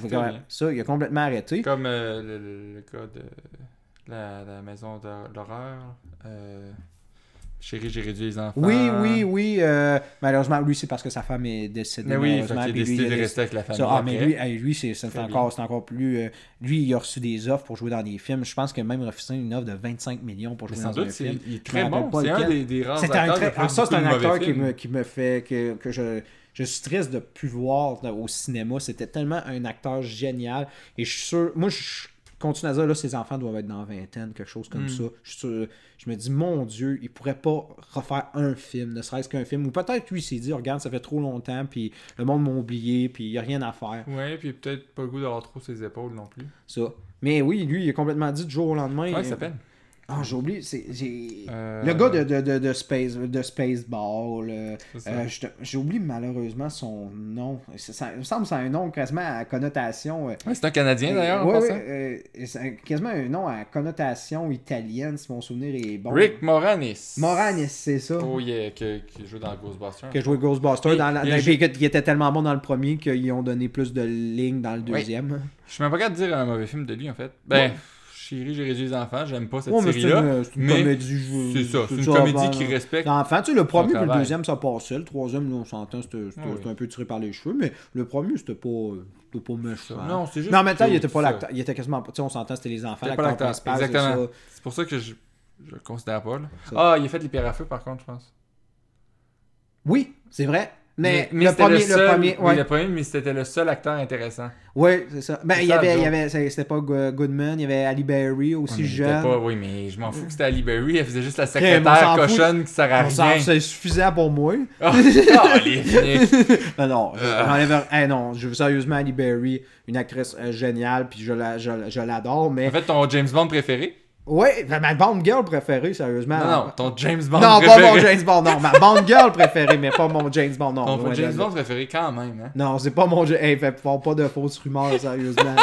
ça, il a complètement arrêté. Comme euh, le, cas de la, la maison d'horreur. Euh... Chérie, j'ai réduit les enfants. Oui, oui, oui. Euh, malheureusement, lui, c'est parce que sa femme est décédée. Mais oui, il a décidé de rester avec la famille. ah, mais lui, lui c'est encore, encore plus. Euh, lui, il a reçu des offres pour jouer dans des films. Je pense qu'il a même refusé une offre de 25 millions pour jouer dans un film. Il est très bon. C'est un des, des rares acteurs. Très... ah, ça, c'est un acteur qui me, qui me, fait. que, que je je suis triste de ne plus voir au cinéma. C'était tellement un acteur génial. Et je suis sûr. Moi, je continue à dire, là, ses enfants doivent être dans vingtaine, quelque chose comme hmm. ça. Je, je, me dis, mon Dieu, il pourrait pas refaire un film, ne serait-ce qu'un film. Ou peut-être lui, il s'est dit, regarde, ça fait trop longtemps, puis le monde m'a oublié, puis il n'y a rien à faire. Ouais, puis peut-être pas le goût d'avoir trop ses épaules non plus. Ça. Mais oui, lui, il a complètement dit du jour au lendemain. Ouais, ça peine. Ah, j'ai oublié. Euh, le gars de, de, de, Space, de Spaceball. Euh, j'ai oublié malheureusement son nom. Ça, il me semble que c'est un nom quasiment à connotation. Euh, c'est un Canadien d'ailleurs. Oui, oui. c'est quasiment un nom à connotation italienne, si mon souvenir est bon. Rick Moranis. Moranis, c'est ça. Oh, yeah, qui, joue dans Ghostbusters. Qui Ghostbusters. dans la, qui était tellement bon dans le premier qu'ils ont donné plus de lignes dans le deuxième. Je suis même pas capable de dire un mauvais film de lui en fait. Ben. Chérie, j'ai réduit les enfants, j'aime pas cette série-là. C'est une, comédie. C'est ça, c'est une comédie qui respecte. L'enfant, tu sais, le premier et le deuxième, ça passait. Le troisième, on s'entend, c'était un peu tiré par les cheveux, mais le premier, c'était pas. C'était pas méchant. Non, c'est juste. Mais en même temps, il était pas l'acteur. Il était quasiment. Tu sais, on s'entend, c'était les enfants. L'acteur principal. Exactement. C'est pour ça que je, je le considère pas. Là. Ah, il a fait les pierres à feu, par contre, je pense. Oui, c'est vrai. Mais, le, premier, le, seul, premier, oui, le premier, mais c'était le seul acteur intéressant. Oui, c'est ça. Ben, il y avait, il y avait c'était pas Goodman, il y avait Ali Berry aussi jeune. Pas, oui, mais je m'en fous que c'était Ali Berry, elle faisait juste la secrétaire cochonne qui sert à rien. C'est suffisant pour moi. Oh, allez, non, non, euh. non, je veux sérieusement Ali Berry, une actrice euh, géniale, puis je l'adore, je, mais... En fait, ton James Bond préféré? Oui, ma Bond Girl préférée, sérieusement. Non, non, ton James Bond non, préféré. Non, pas mon James Bond, non. Ma Bond Girl préférée, mais pas mon James Bond, non. Ton James Bond préféré quand même, hein? Non, c'est pas mon... Hey, fait pas de fausses rumeurs, sérieusement.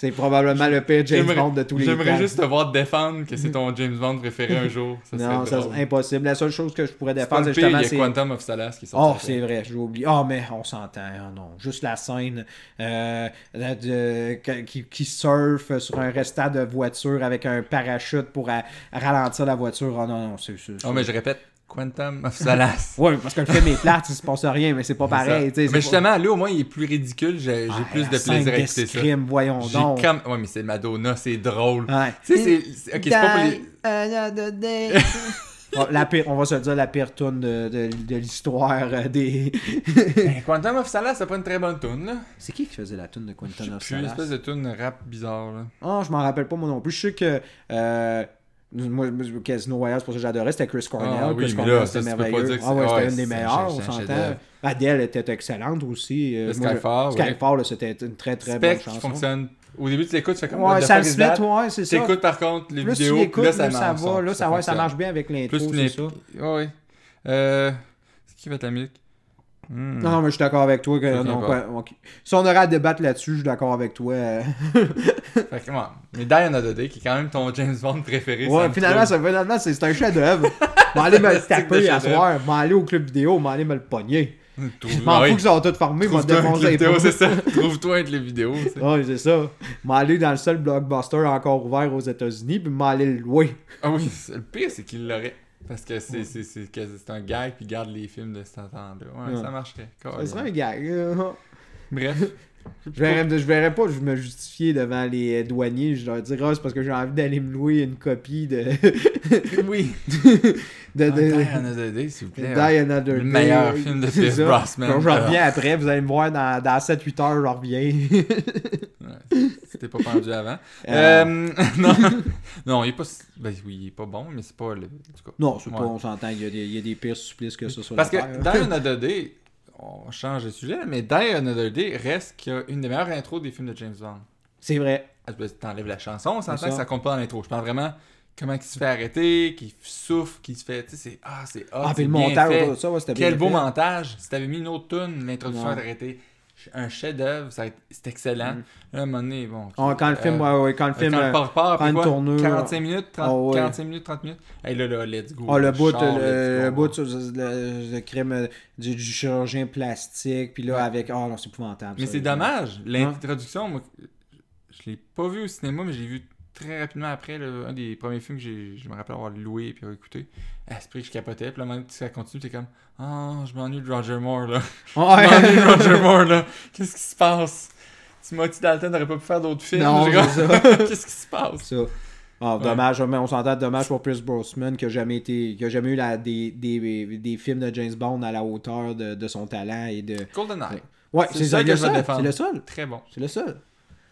C'est probablement le pire James Bond de tous les temps. J'aimerais juste te voir défendre que c'est ton James Bond préféré un jour. Ça non, c'est impossible. La seule chose que je pourrais défendre, c'est justement. Il y a Quantum of Solace qui sort. Oh, c'est vrai, j'ai oublié. Oh, mais on s'entend. Oh, non. Juste la scène euh, de, qui, qui surfe sur un restant de voiture avec un parachute pour ralentir la voiture. Oh non, non, c'est. Oh, mais je répète, Quantum of Solace. oui, parce que le film est plate, il se passe rien, mais c'est pas pareil. Mais justement, lui, au moins, il est plus ridicule. J'ai plus de plaisir à écouter ça. voyons donc. Comme... Ouais, mais c'est Madonna, c'est drôle. Ouais. Tu sais, c'est. Ok, c'est pas pour les. la pire, on va se dire la pire tune de, de, de l'histoire euh, des. Ben, Quantum of Solace, c'est pas une très bonne tune, là. C'est qui qui faisait la tune de Quantum of Solace une espèce de tune rap bizarre, là. Oh, je m'en rappelle pas moi non plus. Je sais que. Euh, moi, Casino Royale, c'est pour ça que j'adorais, c'était Chris Cornell. Ah, oui, Chris Cornell, c'était merveilleux. Ah ouais, c'était une des meilleures, on s'entend. Adele était excellente aussi. Euh, Skyfall. Skyfall, c'était une très très bonne chanson. fonctionne. Au début, tu l'écoutes, tu fais comme Ouais, ça split, ouais, c'est ça. Tu écoutes par contre les vidéos, plus là, ça, ça va. Là, ça, ça, marche bien avec l'intro, c'est ça. Euh, c'est qui va ta musique? Hmm. Non, mais je suis d'accord avec toi. Que, Si on aurait à débattre là-dessus, je suis d'accord avec toi. fait que, Mais Die Another Day, qui est quand même ton James Bond préféré. Ouais, finalement, ça, finalement c'est un chef-d'œuvre. m'en aller me le taper à soir, m'en aller au club vidéo, m'en aller me le pogner. Je m'en fous qu'ils sont tous formés, moi défoncer c'est ça. Trouve-toi un les vidéos. Oui, c'est ça. M'en aller dans le seul blockbuster encore ouvert aux États-Unis, puis m'en aller le louer. Ah oui, le pire, c'est qu'il l'aurait. Parce que c'est, un gag, puis garde les films de cet temps-là. Ouais, ça marcherait. Ça serait un gag. Bref. Je verrais, je verrais pas je me justifier devant les douaniers. Je leur dirais, oh, c'est parce que j'ai envie d'aller me louer une copie de. oui. de, de... Die Another Day, s'il vous plaît. Die Another Day. Le meilleur film de Pierce Brosnan. Quand je reviens après, vous allez me voir dans, dans 7-8 heures, je reviens. ouais, C'était pas pendu avant. Euh... euh non. non, il est pas. Ben oui, il est pas bon, mais c'est pas le. Non, c'est pas, on s'entend, il y, a des, il y a des pires supplices que ça sur Parce que Die Another Day on change de sujet, mais Die Another Day reste qu'il y a une des meilleures intros des films de James Bond. C'est vrai. Ah, t'enlèves la chanson, on s'entend que ça compte pas dans l'intro. Je parle vraiment comment il se fait arrêter, qu'il souffre, qu'il se fait. Tu sais, c'est. Ah, c'est Ah, puis le montage, ça, ouais, Quel beau montage. Si t'avais mis une autre tune, l'introduction est arrêtée un chef-d'œuvre, c'est excellent. Mm. Là, à un moment donné, bon. Oh, quand le film, euh, ouais, ouais, quand le film. Quand euh, part, part, prend une tournure. 45 minutes, 30, oh, ouais. 45 minutes, 30 minutes. Hey, là, là, let's go. Oh, le bout, le, le bout, le, le crime euh, du, du, chirurgien plastique, puis là, avec. Oh non, c'est épouvantable. Mais c'est dommage. L'introduction, moi, je l'ai pas vu au cinéma, mais je l'ai vu très rapidement après, un des premiers films que je me rappelle avoir loué et puis écouté. Esprit, je capotais. Puis là, que ça continue, t'es comme Oh, je m'ennuie de Roger Moore là. Ouais. je m'ennuie de Roger Moore là. Qu'est-ce qui se passe? Timothy Dalton n'aurait pas pu faire d'autres films. Non, Qu'est-ce qui se passe? Ça. Oh, dommage, mais on s'entend dommage pour Pierce Brosnan qui a jamais été qui a jamais eu la, des, des, des, films de James Bond à la hauteur de, de son talent et de GoldenEye. Ouais, c'est ça, c'est le seul. Très bon. C'est le seul.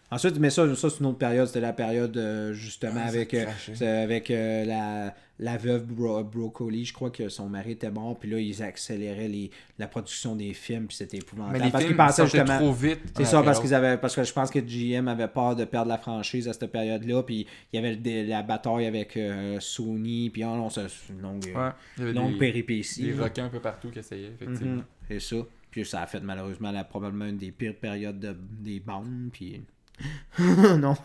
Ensuite, mais ça, ça c'est une autre période. C'était la période euh, justement ah, avec, euh, avec euh, la, la veuve Bro Broccoli. Je crois que son mari était mort. Puis là, ils accéléraient les, la production des films. Puis c'était épouvantable. Mais les parce films pensaient justement. trop vite. C'est ça, parce qu'ils avaient. Parce que je pense que GM avait peur de perdre la franchise à cette période-là. Puis il y avait la bataille avec Sony. Puis oh, non, c'est une longue, ouais, longue péripétie. Des requins un peu partout qui essayaient, effectivement. Mhm. C'est ça. Puis ça a fait malheureusement la, probablement une des pires périodes de, des bandes. Puis non.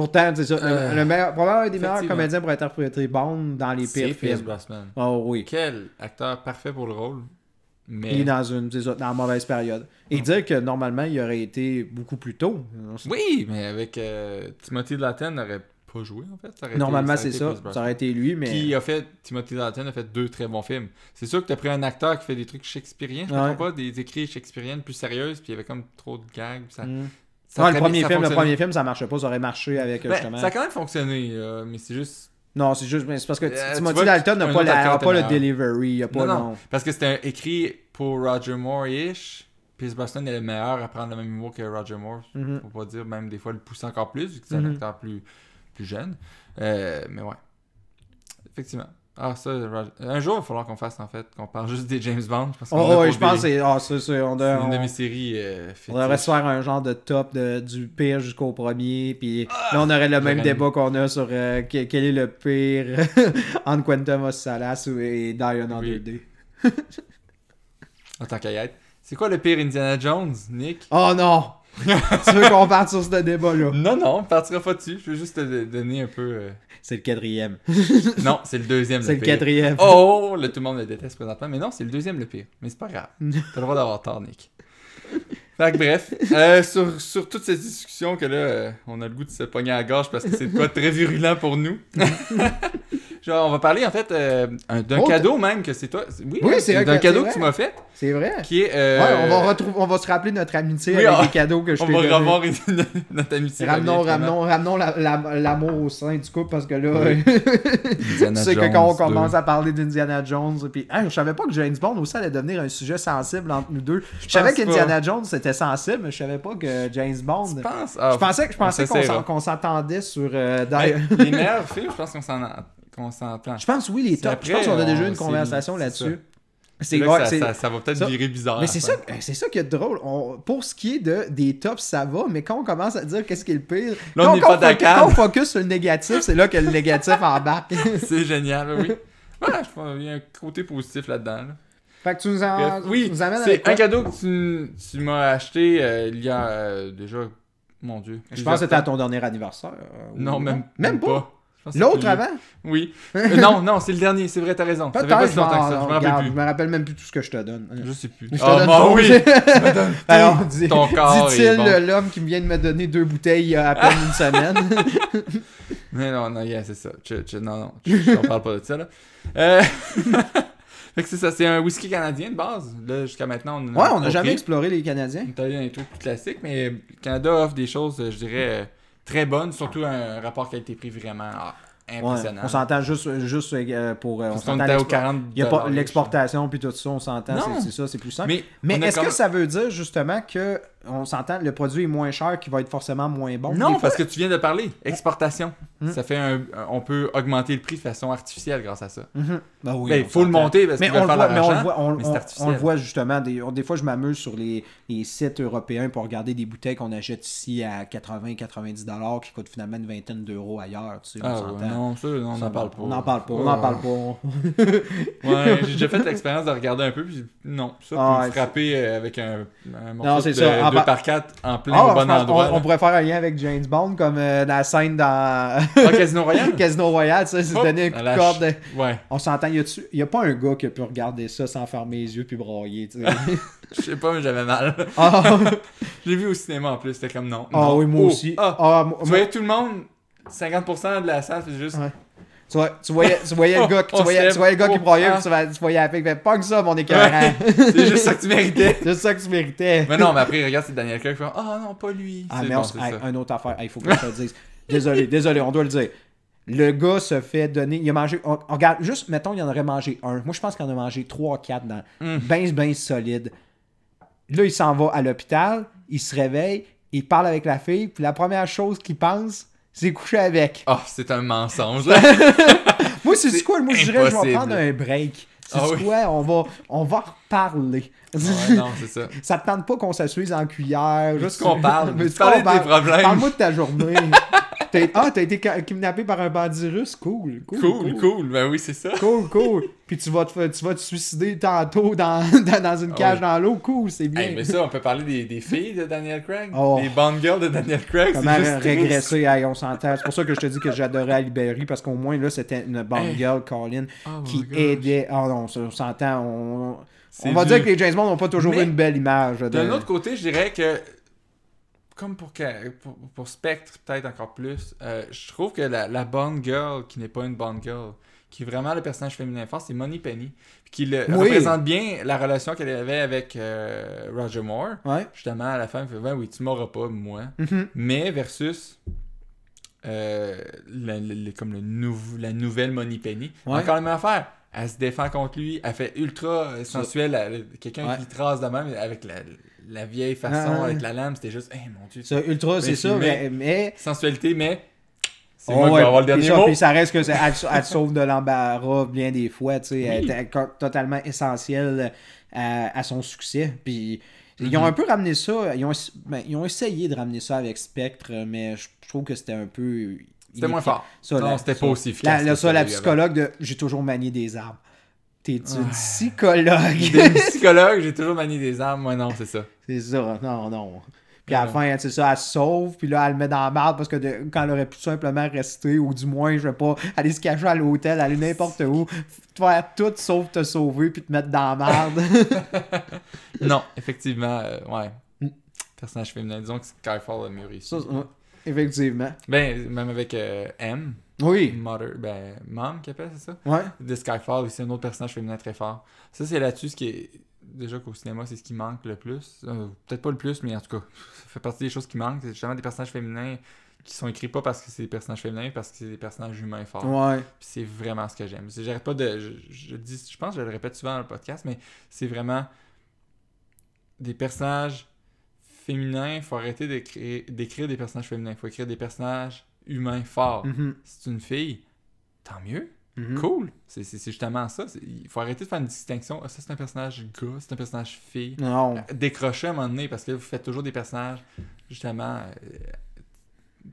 Pourtant, c'est ça. Le, euh, meilleur, probablement un des meilleurs comédiens pour interpréter Bond dans les pires films. Oh oui. Quel acteur parfait pour le rôle. Mais... Il est dans une, dans une mauvaise période. Et dire que normalement, il aurait été beaucoup plus tôt. Oui, mais avec euh, Timothy Dalton, n'aurait pas joué en fait. normalement, c'est ça. Ça aurait été lui, mais. Qui a fait, Timothy Dalton a fait deux très bons films. C'est sûr que tu as pris un acteur qui fait des trucs shakespeariens, je pas, des écrits shakespeariennes plus sérieuses, puis il y avait comme trop de gags. Ça... Mm le, premier film, le premier film, ça marchait pas. Ça aurait marché avec ben, justement. Ça a quand même fonctionné, euh, mais c'est juste. Non, c'est juste. C'est parce que euh, Timothy Dalton n'a pas, la, pas le delivery. Il a pas non, non. Parce que c'était écrit pour Roger Moore-ish. Pierce Boston est le meilleur à prendre le même humour que Roger Moore. Mm -hmm. Faut pas dire, même des fois, le pousser encore plus, vu que c'est un mm-hmm. acteur plus, plus jeune. Euh, mais ouais. Effectivement. Ah, ça, un jour, il va falloir qu'on fasse, en fait, qu'on parle juste des James Bond. Oh, oui, je pense que c'est. Ah, c'est on une de mes séries. Euh, on devrait se faire un genre de top de, du pire jusqu'au premier. Puis là, on aurait le même débat qu'on a sur euh, quel, est le pire entre Quantum Salas et Die Another Day. en tant qu'à C'est quoi le pire Indiana Jones, Nick? Oh non Tu veux qu'on parte sur ce débat-là? Non, non, on partira pas dessus. Je veux juste te donner un peu. Euh, c'est le quatrième. non, c'est le deuxième. C'est le, quatrième. Oh, le, tout le monde le déteste présentement. Mais non, c'est le deuxième le pire. Mais c'est pas grave. T'as le droit d'avoir tort, Nick. Fait que bref, euh, sur, sur toutes ces discussions que là, euh, on a le goût de se pogner à la gorge parce que c'est pas très virulent pour nous. Genre, on va parler en fait euh, d'un cadeau même que c'est toi. Oui, oui c'est d'un cadeau que tu m'as fait. C'est vrai. Qui est. Euh, ouais, on va, retrouver, on va se rappeler notre amitié avec les cadeaux que je t'ai On va revoir notre amitié. Ramenons, ramenons, ramenons l'amour au sein du couple parce que là, tu sais que quand on commence à parler d'Indiana Jones, puis hein, je savais pas que James Bond aussi allait devenir un sujet sensible entre nous deux. Je, savais qu'Indiana Jones c'était sensible, mais je savais pas que James Bond. Je ah, pensais, je pensais qu'on s'entendait sur. Euh, les meilleurs films, je pense qu'on s'en qu'on s'entend. Je pense, oui, les tops. je pense qu'on a déjà eu une conversation là-dessus. C'est ça, ça, ça, va peut-être virer bizarre. Mais c'est ça, c'est ça qui est drôle. pour ce qui est de, des tops, ça va, mais quand on commence à dire qu'est-ce qui est le pire, là, on n'est pas. Quand on focus sur le négatif, c'est là que le négatif embarque. c'est génial, oui. Ouais, je pense qu'il y a un côté positif là-dedans. Fait que tu nous, en, oui, C'est un cadeau que tu, tu m'as acheté euh, il y a euh, déjà. Mon Dieu. Je pense que c'était à ton dernier anniversaire. non, même, même, pas. L'autre avant? Oui. non, non, c'est le dernier, c'est vrai, t'as raison. Peut-être, pas si longtemps que ça, je me rappelle plus. Je me rappelle même plus tout ce que je te donne. Je sais plus. Je te oh, donne moi, oui Alors, dit, ton corps Dit-il bon. l'homme qui vient de me donner deux bouteilles à peine une semaine Mais non, non, yeah, c'est ça. non, non, je, on parle pas de ça, là. Euh... fait que c'est ça, c'est un whisky canadien de base. Là, jusqu'à maintenant, on a. Ouais, on n'a jamais exploré les Canadiens. Dans des trucs plus classiques, mais le Canada offre des choses, je dirais très bonne, surtout un rapport qualité-prix vraiment ah, impressionnant. on s'entend juste, juste euh, pour. Euh, on s'entend au 40 Il n'y a pas l'exportation puis tout ça, on s'entend, c'est ça, c'est plus simple. Mais, mais est-ce que ça veut dire justement que on s'entend, le produit est moins cher, qui va être forcément moins bon. Non, parce que tu viens de parler, exportation. Hmm. Ça fait un, on peut augmenter le prix de façon artificielle grâce à ça. Il mhm. ben oui, ben, faut le monter parce qu'il va faire mais on le voit, on, on, le voit justement. Des, des fois, je m'amuse sur les, les, sites européens pour regarder des bouteilles qu'on achète ici à 80-90 dollars qui coûtent finalement une vingtaine d'euros ailleurs. Tu sais, ah, non, ça, on n'en parle pas. On n'en parle pas. On n'en parle pas. ouais, j'ai déjà fait l'expérience de regarder un peu, puis non, ça, ah, frapper euh, avec un, un morceau de, ça. 2 par 4 en plein ah, au bon endroit. On, pourrait faire un lien avec James Bond, comme euh, la scène dans. ah, Casino Royale? Casino Royale, ça, c'est oh, donner un coup de corde. Ouais. On s'entend, il n'y a, pas un gars qui a pu regarder ça sans fermer les yeux puis sais? Je sais pas, mais j'avais mal. Ah. J'ai vu au cinéma en plus, c'était comme non. Ah oui, moi oh. aussi. Ah. ah tu voyais tout le monde, 50% de la salle, c'est juste. Tu, vois, tu, voyais, tu voyais le gars, tu voyais, tu voyais le gars qui broyait, oh, tu, tu, voyais la fait pas que ça, mon écœurant. c'est juste ça que tu méritais. c'est juste ça que tu méritais. Mais non, mais après, regarde, c'est Daniel Craig qui fait Ah non, pas lui. Ah, mais on, un autre affaire, il faut que je te le dise. Désolé, désolé, on doit le dire. Le gars se fait donner. Il a mangé. On, regarde, juste, mettons, il en aurait mangé un. Moi, je pense qu'il en a mangé 3-4 dans. Mm. Ben, ben solide. Là, il s'en va à l'hôpital, il se réveille, il parle avec la fille, puis la première chose qu'il pense, c'est coucher avec. Oh, c'est un mensonge. moi, c'est quoi? Moi, je dirais, je vais prendre un break. C'est ah quoi? On va, on va reparler. non, c'est ça. ça te tente pas qu'on s'assuise en cuillère? Juste qu'on parle? Tu parles des problèmes. Parle-moi de ta journée. ah, t'as été kidnappé par un bandit russe? Cool. Cool, cool. cool. Ben oui, c'est ça. Cool, cool. Puis tu vas te, tu vas te suicider tantôt dans, dans, une cage dans l'eau. Cool, c'est bien. mais ça, on peut parler des, des filles de Daniel Craig. Oh. Des Bond Girls de Daniel Craig. Comment régresser? on s'entend. C'est pour ça que je te dis que j'adorais à Libéry parce qu'au moins, là, c'était une Bond Girl, Colin, oh qui aidait. Oh non, on s'entend. On, on va dire que les James Bond n'ont pas toujours une belle image. D'un autre côté, je dirais que comme pour, pour, Spectre, peut-être encore plus, euh, je trouve que la, la bonne girl qui n'est pas une bonne girl, qui est vraiment le personnage féminin fort, c'est Money Penny. Qui le, représente bien la relation qu'elle avait avec euh, Roger Moore. Justement, à la fin, elle fait Oui, tu m'auras pas, moi. Mm-hmm. Mais versus euh, comme le la nouvelle Money Penny. Encore la même affaire. Elle se défend contre lui, elle fait ultra sensuelle, quelqu'un qui trace de même avec la, la vieille façon ah, avec la lame, c'était juste, hey, mon dieu. Ça, ultra, c'est ça, mais, Sensualité, mais. C'est moi qui vais avoir le dernier mot. Puis ça reste que elle, elle sauve de l'embarras bien des fois, tu sais. Elle était totalement essentielle à, son succès. Puis. Ils ont mm-hmm. un peu ramené ça, ils ont, ben, ils ont essayé de ramener ça avec Spectre, mais je trouve que c'était un peu. C'était moins fort. non, c'était pas aussi efficace. La, ça, la psychologue de J'ai toujours manié des arbres. T'es une psychologue. T'es une psychologue, j'ai toujours manié des armes. Moi, non, c'est ça. C'est ça, non, non. Puis à la fin, c'est ça, elle se sauve, puis là, elle le met dans la barre parce que quand elle aurait pu simplement rester, ou du moins, je vais pas aller se cacher à l'hôtel, aller n'importe où, faire tout sauf te sauver, puis te mettre dans la merde. non, effectivement, euh, ouais. Mm. Personnage féminin, disons que Skyfall a mieux réussi. effectivement. Ben, même avec euh, M. Oui. Mother, ben, Mom qui appelle, c'est ça? Ouais. De Skyfall, c'est un autre personnage féminin très fort. Ça, c'est là-dessus ce qui est. Déjà qu'au cinéma, c'est ce qui manque le plus. Euh, peut-être pas le plus, mais en tout cas, ça fait partie des choses qui manquent. C'est justement des personnages féminins qui sont écrits pas parce que c'est des personnages féminins, parce que c'est des personnages humains forts. Ouais. c'est vraiment ce que j'aime. J'arrête pas de. Je, dis, je pense que je le répète souvent dans le podcast, mais c'est vraiment des personnages féminins. Il faut arrêter d'écrire des personnages féminins. Il faut écrire des personnages humain fort. Mhm. C'est une fille, tant mieux. Mhm. Cool. C'est justement ça. Il faut arrêter de faire une distinction. Ah, ça, c'est un personnage gars, c'est un personnage fille. Non. Décrocher à un moment donné parce que vous faites toujours des personnages, justement, euh,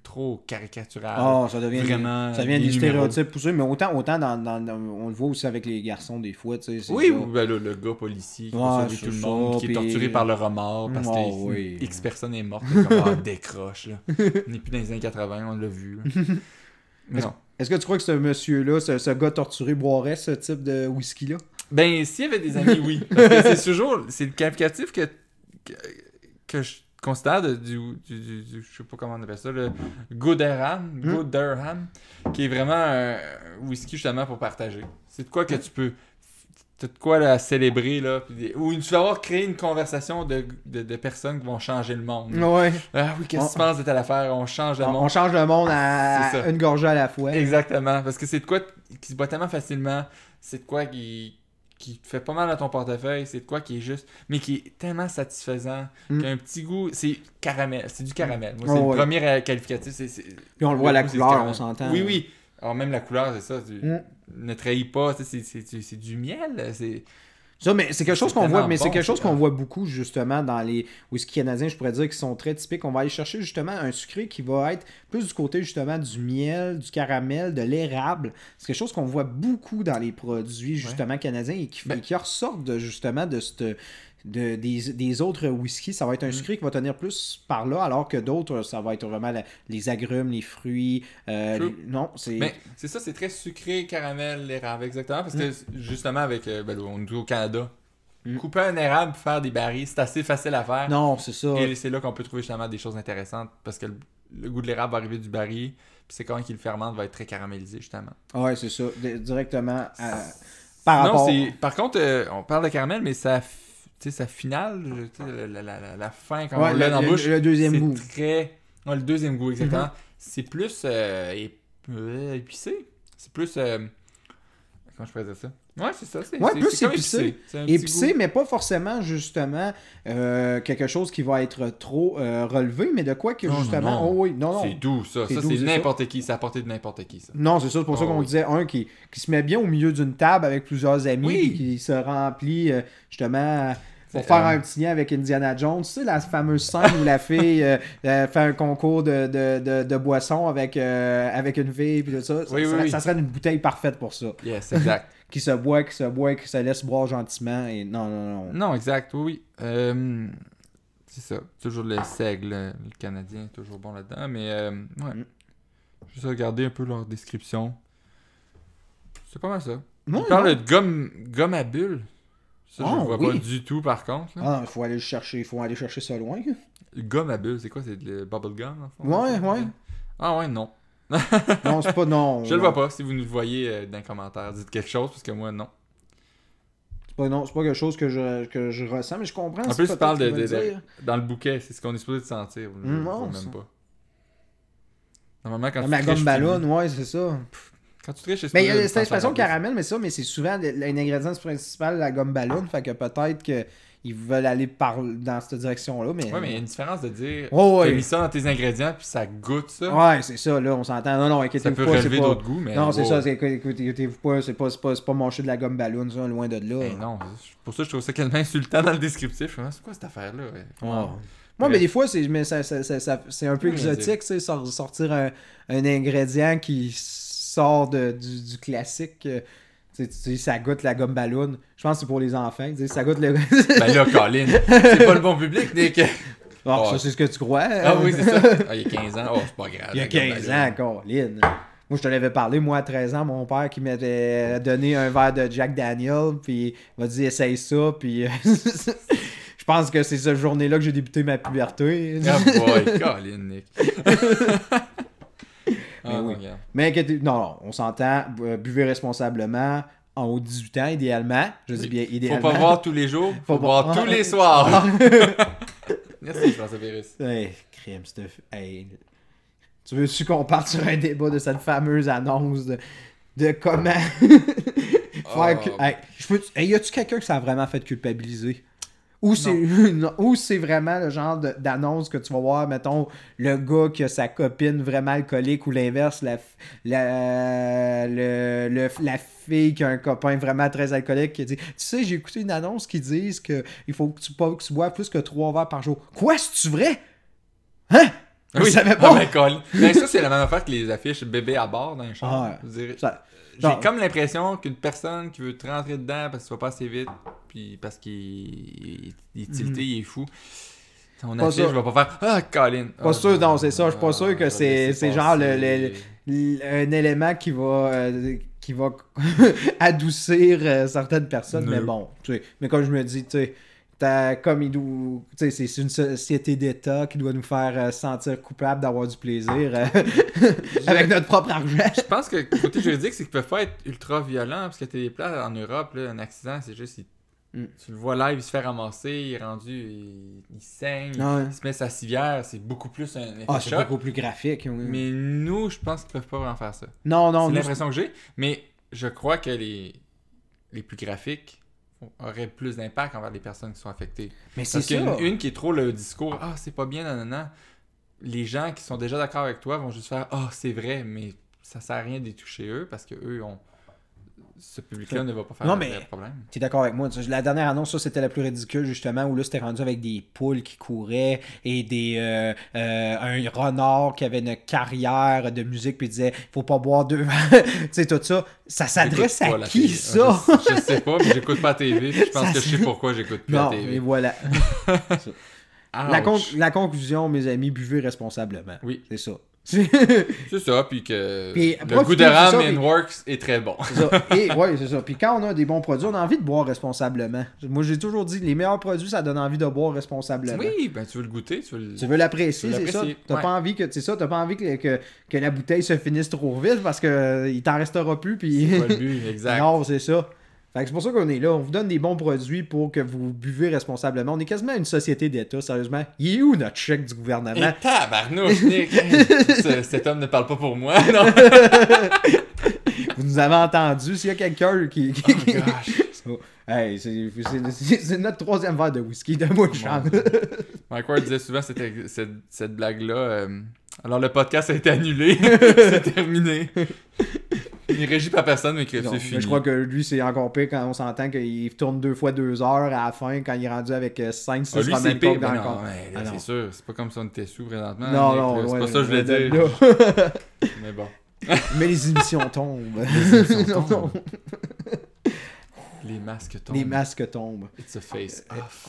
trop caricatural. Oh, ça devient vraiment ça devient des, stéréotypes poussés, mais autant, autant dans, dans, on le voit aussi avec les garçons des fois. Tu sais, oui, ben, le, gars policier qui ouais, tout le monde, qui est torturé par le remords parce oh, que X personne est morte, comme décroche. Là. on n'est plus dans les années 80, on l'a vu. Mais non. Est-ce que tu crois que ce monsieur-là, ce, ce, gars torturé, boirait ce type de whisky-là? Ben, s'il y avait des amis, oui. Parce que c'est toujours. C'est le qualificatif que, que, je considère du, du, du, Je sais pas comment on appelle ça, le Gooderham. Hmm? Gooderham. Qui est vraiment un whisky justement pour partager. C'est de quoi que tu peux T'as de quoi la célébrer, là. Ou tu vas avoir créé une conversation de, de, personnes qui vont changer le monde. Ouais. Ah oui, qu'est-ce que tu penses de telle affaire? On change le monde. On change le monde à une gorgée à la fois. Exactement. Parce que c'est de quoi qui se boit tellement facilement. C'est de quoi qui, qui fait pas mal à ton portefeuille. C'est de quoi qui est juste. Mais qui est tellement satisfaisant. Mm. Qu'un petit goût. C'est caramel. C'est du caramel. Moi, c'est le premier qualificatif. Puis on le voit à la couleur, on s'entend. Oui, oui. Alors, même la couleur, c'est ça. Mm ne trahit pas, c'est du miel. C'est. Ça, mais c'est quelque chose qu'on voit, mais c'est quelque chose qu'on voit beaucoup justement dans les whisky canadiens, je pourrais dire, qui sont très typiques. On va aller chercher justement un sucré qui va être plus du côté justement du miel, du caramel, de l'érable. C'est quelque chose qu'on voit beaucoup dans les produits justement canadiens et qui, ben qui ressortent justement de cette de, des, autres whisky, ça va être un mm. sucré qui va tenir plus par là, alors que d'autres, ça va être vraiment les agrumes, les fruits. Euh, non, c'est. Mais c'est ça, c'est très sucré, caramel, l'érable, exactement. Parce que mm. justement, avec. Euh, ben, on est au Canada. Mm. Couper un érable pour faire des barils, c'est assez facile à faire. Non, c'est ça. Et c'est là qu'on peut trouver justement des choses intéressantes parce que le, goût de l'érable va arriver du baril, puis c'est quand il le fermente va être très caramélisé justement. Ouais, c'est ça. directement par rapport. Par contre, euh, on parle de caramel, mais ça sais, sa finale, la, la, la, fin, quand on l'a dans la bouche. Le deuxième goût. Très... le deuxième goût, exactement. Mm-hmm. C'est plus euh, euh, épicé. C'est plus. Euh, comment je pourrais dire ça? Ouais, c'est ça. C'est, ouais, plus épicé. Épicé, mais pas forcément, justement, quelque chose qui va être trop relevé, mais de quoi que, justement. Non, Oh, oui, non, non. C'est doux, ça. ça, c'est n'importe qui. C'est à portée de n'importe qui, ça. Non, c'est ça. C'est pour ça oh, qu'on disait un qui, qui se met bien au milieu d'une table avec plusieurs amis, oui. qui se remplit, justement pour faire euh, un petit lien avec Indiana Jones, tu sais, la fameuse scène où la fille euh, euh, fait un concours de, de, de, boisson avec, avec une fille, puis tout ça. ça, serait, ça, serait, une bouteille parfaite pour ça. Yes, exact. Qui se boit, qui se boit, qui se laisse boire gentiment. Et non, non, non. Non, exact, oui. c'est ça. Toujours le seigle, le Canadien, toujours bon là-dedans. Mais, ouais. Mm. Juste regarder un peu leur description. C'est pas mal ça. Ils parlent de gomme, gomme à bulles. Ça, je ne ah, vois pas du tout, par contre. Ah, il faut aller chercher, faut aller chercher ça loin. Le gomme à bulles, c'est quoi? C'est le bubble gum Ouais, ouais. Ah, ouais, non. Non, c'est pas non. Je le vois pas. Si vous nous voyez euh, dans les commentaires, dites quelque chose, parce que moi, non. C'est pas, non, c'est pas quelque chose que je, que je ressens, mais je comprends. En plus, tu parles de, dans le bouquet, c'est ce qu'on est supposé de sentir. Je, non, même pas. Normalement, quand tu La gomme ballon, ouais, c'est ça. Quand tu triches, Mais il y a cette expression caramel, mais ça, mais c'est souvent l'ingrédient principal, la gomme ballon. Fait que peut-être qu'ils veulent aller par, dans cette direction-là. Mais... Ouais, mais il y a une différence de dire oh, ouais. tu mis ça dans tes ingrédients puis ça goûte ça. Ouais, c'est ça, là, on s'entend. Non, non, inquiétez-vous pas. Ça peut relever d'autres goûts, mais. Non, c'est ça, écoutez-vous pas, c'est pas, pas, pas manger de la gomme ballon, ça, loin de là. Ben non, pour ça, je trouve ça quasiment insultant dans le descriptif. C'est quoi cette affaire-là? Moi, mais des fois, c'est, mais ça, ça, ça, c'est un peu exotique, tu sais, sortir un, un ingrédient qui sort de, du, du, classique. Euh, tu ça goûte la gomme ballon. Je pense que c'est pour les enfants. Tu ça goûte le. ben là, Colin, c'est pas le bon public, Nick. Oh, ça, c'est ce que tu crois. Ah oui, c'est ça. Ah, il y a 15 ans. Oh, c'est pas grave. Il y a 15 ans, Colin. Moi, je te l'avais parlé, moi, à 13 ans, mon père qui m'avait donné un verre de Jack Daniel, puis il m'a dit essaye ça, puis je pense que c'est cette journée-là que j'ai débuté ma puberté. Ah boy, Colin, Nick. Mais ah, oui. Mais non, non, on s'entend, euh, buvez responsablement, en haut de 18 ans, idéalement. Je dis bien idéalement. Faut pas boire tous les jours, faut, boire tous les soirs. Merci, François Pérus. Hey, crème stuff. Hey. Tu veux-tu qu'on parte sur un débat de cette fameuse annonce de, de comment. faire oh. hey, je peux... hey, y a-tu quelqu'un que ça a vraiment fait culpabiliser? Ou c'est vraiment le genre d'annonce que tu vas voir, mettons, le gars qui a sa copine vraiment alcoolique ou l'inverse, la, la, le, la fille qui a un copain vraiment très alcoolique qui dit Tu sais, j'ai écouté une annonce qui dit qu'il faut que tu, pas, que tu bois plus que trois verres par jour. Quoi, c'est-tu vrai? Hein? Oui, ça pas. Ah, ben, ben, ça, c'est la même affaire que les affiches bébé à bord dans les. Ah, J'ai comme l'impression qu'une personne qui veut te rentrer dedans parce que tu vas pas assez vite, puis parce qu'il est tilté, il est fou. On affiche, je vais pas faire Ah, Colin. Pas sûr, non, c'est ça. Je suis pas sûr que ah, c'est genre le, un élément qui va. Euh, qui va adoucir euh, certaines personnes, mais bon, tu sais, mais comme je me dis, tu sais, comme il doit, c'est une société d'État qui doit nous faire euh, sentir coupables d'avoir du plaisir euh, avec notre propre argent. Je pense que côté juridique, c'est qu'ils peuvent pas être ultra violents parce que t'es des plats en Europe, là, un accident, c'est juste mm. tu le vois live, il se fait ramasser, il est rendu, il, saigne, ah il se met sa civière, c'est beaucoup plus un effet Ah, c'est beaucoup plus graphique. Mais nous, je pense qu'ils peuvent pas vraiment faire ça. Non, non. C'est l'impression que j'ai, mais je crois que les les plus graphiques aurait plus d'impact envers les personnes qui sont affectées. Mais c'est Parce une qui est trop le discours Ah, c'est pas bien, non. Les gens qui sont déjà d'accord avec toi vont juste faire Ah, c'est vrai, mais ça sert à rien d'y toucher eux parce que eux ont ce public-là ne va pas faire non, mais problème. Tu es d'accord avec moi. La dernière annonce, ça, c'était la plus ridicule, justement, où là, c'était rendu avec des poules qui couraient et des euh, euh, un renard qui avait une carrière de musique puis disait faut pas boire deux tu sais, tout ça. Ça s'adresse à qui, ça? Je, sais pas, mais j'écoute pas la TV. je pense que je sais pourquoi j'écoute pas la TV. Et voilà. la, la conclusion, mes amis, buvez responsablement. Oui. C'est ça. C'est ça, puis que le goût de Ram Works est très bon. Et ouais, c'est ça. Puis quand on a des bons produits, on a envie de boire responsablement. Moi, j'ai toujours dit, les meilleurs produits, ça donne envie de boire responsablement. Oui, ben tu veux le goûter, tu veux, tu veux l'apprécier, c'est ça. T'as pas envie que, c'est ça, t'as pas envie que, que, que, la bouteille se finisse trop vite parce que euh, il t'en restera plus. Puis... C'est pas le but, exact. non, c'est ça c'est pour ça qu'on est là. On vous donne des bons produits pour que vous buvez responsablement. On est quasiment une société d'État, sérieusement. Il est où notre chèque du gouvernement? Et eh, tabarnouche, Nick! cet homme ne parle pas pour moi, non? vous nous avez entendu. S'il y a quelqu'un qui... qui... Oh hey, c'est notre troisième verre de whisky de moi de Mike Ward disait souvent cette, cette, cette blague-là. Euh, alors le podcast a été annulé. c'est terminé. Il régit pas personne, mais que c'est fini. Je crois que lui, c'est encore pire quand on s'entend qu'il tourne deux fois deux heures à la fin, quand il est rendu avec 5 6 ah, c'est pire, dans le non, ah, C'est sûr, c'est pas comme si on était sous présentement. Non, non, C'est pas ça que je voulais dire. mais bon. mais les émissions tombent. Les émissions tombent. Les masques tombent. Les masques tombent. It's a face off.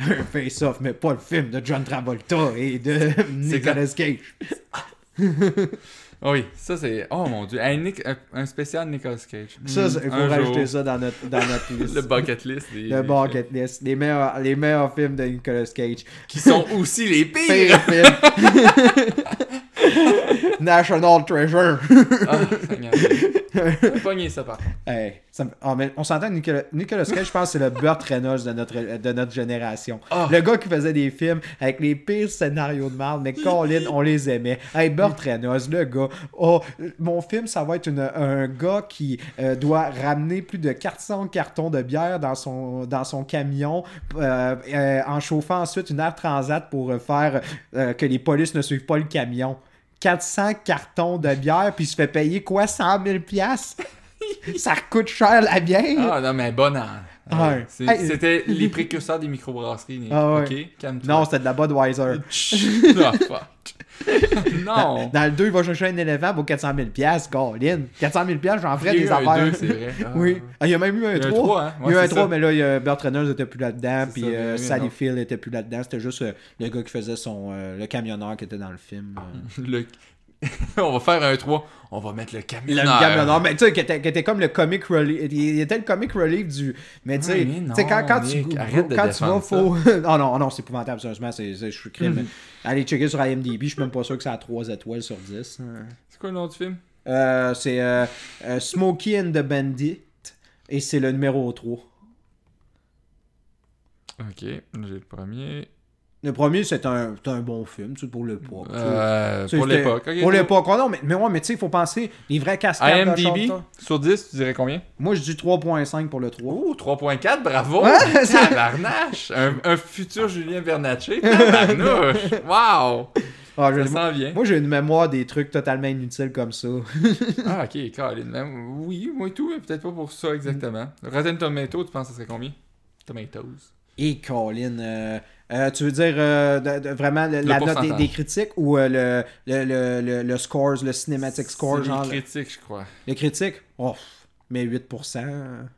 un face off, mais pas le film de John Travolta et de Nicolas Cage. Ah oui, ça c'est. Oh mon dieu. Un, un, spécial Nicolas Cage. Ça, il faut rajouter ça dans notre, dans notre liste. le bucket list. le bucket list. Les meilleurs, les meilleurs films de Nicolas Cage. Qui sont aussi les pires. pires films. National Treasure. ah, Pogné ça par hey, ça oh, mais on s'entend Nicolas, Nicolas Cage, je pense que c'est le Burt Reynolds de notre, de notre génération. Ah. Le gars qui faisait des films avec les pires scénarios de merde, mais Colin, on les aimait. Hey, Burt Reynolds, le gars. Oh, mon film, ça va être une, un gars qui euh, doit ramener plus de 400 cartons de bière dans son, dans son camion euh, euh, en chauffant ensuite une air transat pour faire que les polices ne suivent pas le camion. 400 cartons de bière, puis il se fait payer quoi, 100 000 Ça coûte cher la bière. Ah non, mais bonne. C'était les précurseurs des microbrasseries. Ah, ok, Non, c'était de la Budweiser. non. Dans, le 2, il va chercher un éléphant pour 400 000 pièces, Colin. 400 000 j'en ferais des affaires. c'est vrai. oui. Ah, il y a même eu un 3. Hein? il y a eu un 3, mais là, il y a Bert Reynolds n'était plus là-dedans, puis euh, Sally Field n'était plus là-dedans. C'était juste euh, le gars qui faisait son euh, le camionneur qui était dans le film. le on va faire un 3. On va mettre le camionneur. Le camionneur, mais tu sais, qui était, comme le comic relief. Il était le comic relief du. Mais tu sais, quand, quand tu, quand tu vas, faut. non, non, non, c'est épouvantable, sérieusement, je suis crime. Mm Allez checker sur IMDb, je suis même pas sûr que ça a 3 étoiles sur 10. C'est quoi le nom du film? Euh, C'est euh, euh, Smokey and the Bandit. Et c'est le numéro 3. Ok, j'ai le premier. Le premier, c'est un, un, bon film, tu sais, pour l'époque. Euh, pour l'époque. pour l'époque. non, mais, mais, ouais, mais tu sais, il faut penser, les vrais cascades IMDb, sur 10, tu dirais combien? Moi, je dis 3.5 pour le 3. Ouh, 3.4, bravo Tabarnache un, un futur Julien Bernatchez, tabarnouche Wow ah, je, ça bien. Moi, j'ai une mémoire des trucs totalement inutiles comme ça. ah, ok, Colin. Oui, moi et tout, mais peut-être pas pour ça exactement. Rotten Tomato, tu penses que ça serait combien? Tomatoes. Et Colin, euh, Euh, tu veux dire euh, vraiment la note des, critiques ou le, le, le, le, scores, le cinématique score? genre, les critiques, je crois. Les critiques? Oh, mais 8%.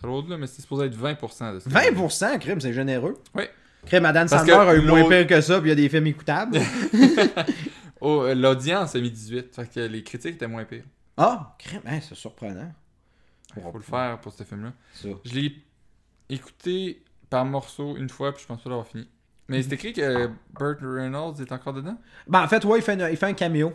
C'est l'autre, là, mais c'est supposé être 20% de ça. 20%, crime, c'est généreux. Oui. Crime, Adam Sandler a eu moins pire que ça, puis il y a des films écoutables. oh, l'audience a mis 18, fait que les critiques étaient moins pires. Ah, crime, hein, c'est surprenant. Il faut le faire pour ce film-là. Je l'ai écouté par morceau une fois, puis je pense pas l'avoir fini. Mais c'est écrit que Burt Reynolds est encore dedans? Ben, en fait, ouais, il fait, il fait un cameo.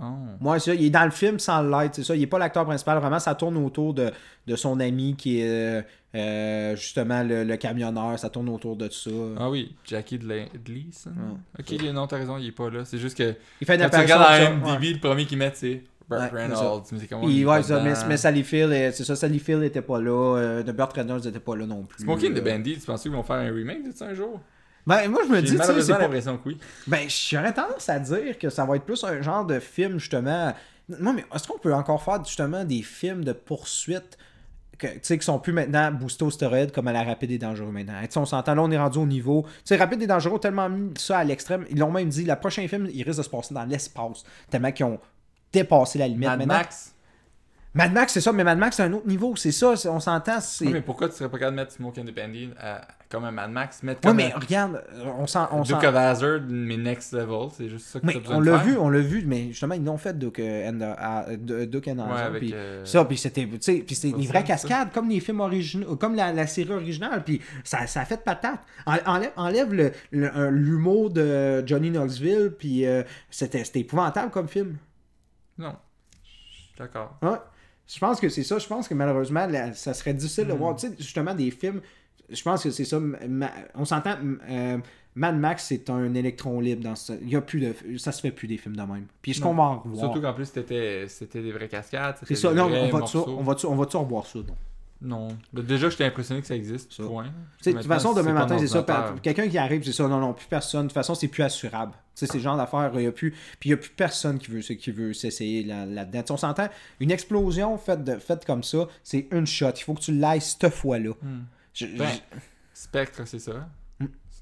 Oh. Moi, ça, il est dans le film sans light, c'est ça. Il n'est pas l'acteur principal. Vraiment, ça tourne autour de, de son ami qui est euh, euh, justement le, camionneur. Ça tourne autour de ça. Ah oui, Jackie Gleason. ok, non, t'as raison, il est pas là. C'est juste que. Il fait une quand tu regardes la MDB, le premier qu'il met, c'est Burt Reynolds. Mais c'est comment il, ouais, ça, mais, mais Sally Phil, c'est ça, Sally Phil n'était pas là. Euh, Burt Reynolds n'était pas là non plus. Smoking the Bandit, tu penses qu'ils vont faire un remake de ça un jour? Ben, moi, je me dis, tu sais, c'est l'impression que oui. Ben, j'aurais tendance à dire que ça va être plus un genre de film, justement. Non, mais est-ce qu'on peut encore faire, justement, des films de poursuite que, qui sont plus maintenant boostés au comme à la rapide et dangereux maintenant? sais, on s'entend, là, on est rendu au niveau. Tu sais, rapide et dangereux, tellement mis ça à l'extrême. Ils l'ont même dit, le prochain film, il risque de se passer dans l'espace. Tellement qu'ils ont dépassé la limite. Mad Max? Mad Max, c'est ça, mais Mad Max, c'est un autre niveau. C'est ça, on s'entend. Oui, mais pourquoi tu serais pas capable de mettre Smoke Independent euh, comme un Mad Max mettre Oui, mais regarde, on sent. On Duke of Hazard, mais next level, c'est juste ça que mais on l'a vu, on l'a vu, mais justement, ils l'ont fait Duke, euh, and, uh, Duke and ouais, avec, puis, euh... Ça, puis c'était des vraies cascades, comme les films originaux, comme la, la, série originale, puis ça, ça a fait patate. Enlève, enlève l'humour de Johnny Knoxville, puis euh, c'était épouvantable comme film. Non. D'accord. Ouais. Je pense que c'est ça. Je pense que malheureusement, ça serait difficile de hmm. voir. Tu sais, justement, des films. Je pense que c'est ça. on s'entend. Euh, Mad Max, c'est un électron libre dans ce. Il y a plus de. Ça se fait plus des films de même. Puis est-ce qu'on va en revoir? Surtout qu'en plus, c'était des vraies cascades. C'est ça. Non, on va-tu on va on va revoir ça, donc? Non. Déjà, j'étais impressionné que ça existe. Point. De toute façon, demain matin, c'est ça. Quelqu'un qui arrive, c'est ça. Non, non, plus personne. De toute façon, c'est plus assurable. C'est ce genre d'affaires, il a plus. Puis il n'y a plus personne qui veut, qui veut s'essayer là-dedans. on s'entend, une explosion faite, de, faite comme ça, c'est une shot. Il faut que tu l'ailles cette fois-là. Hmm. Ben, Spectre, c'est ça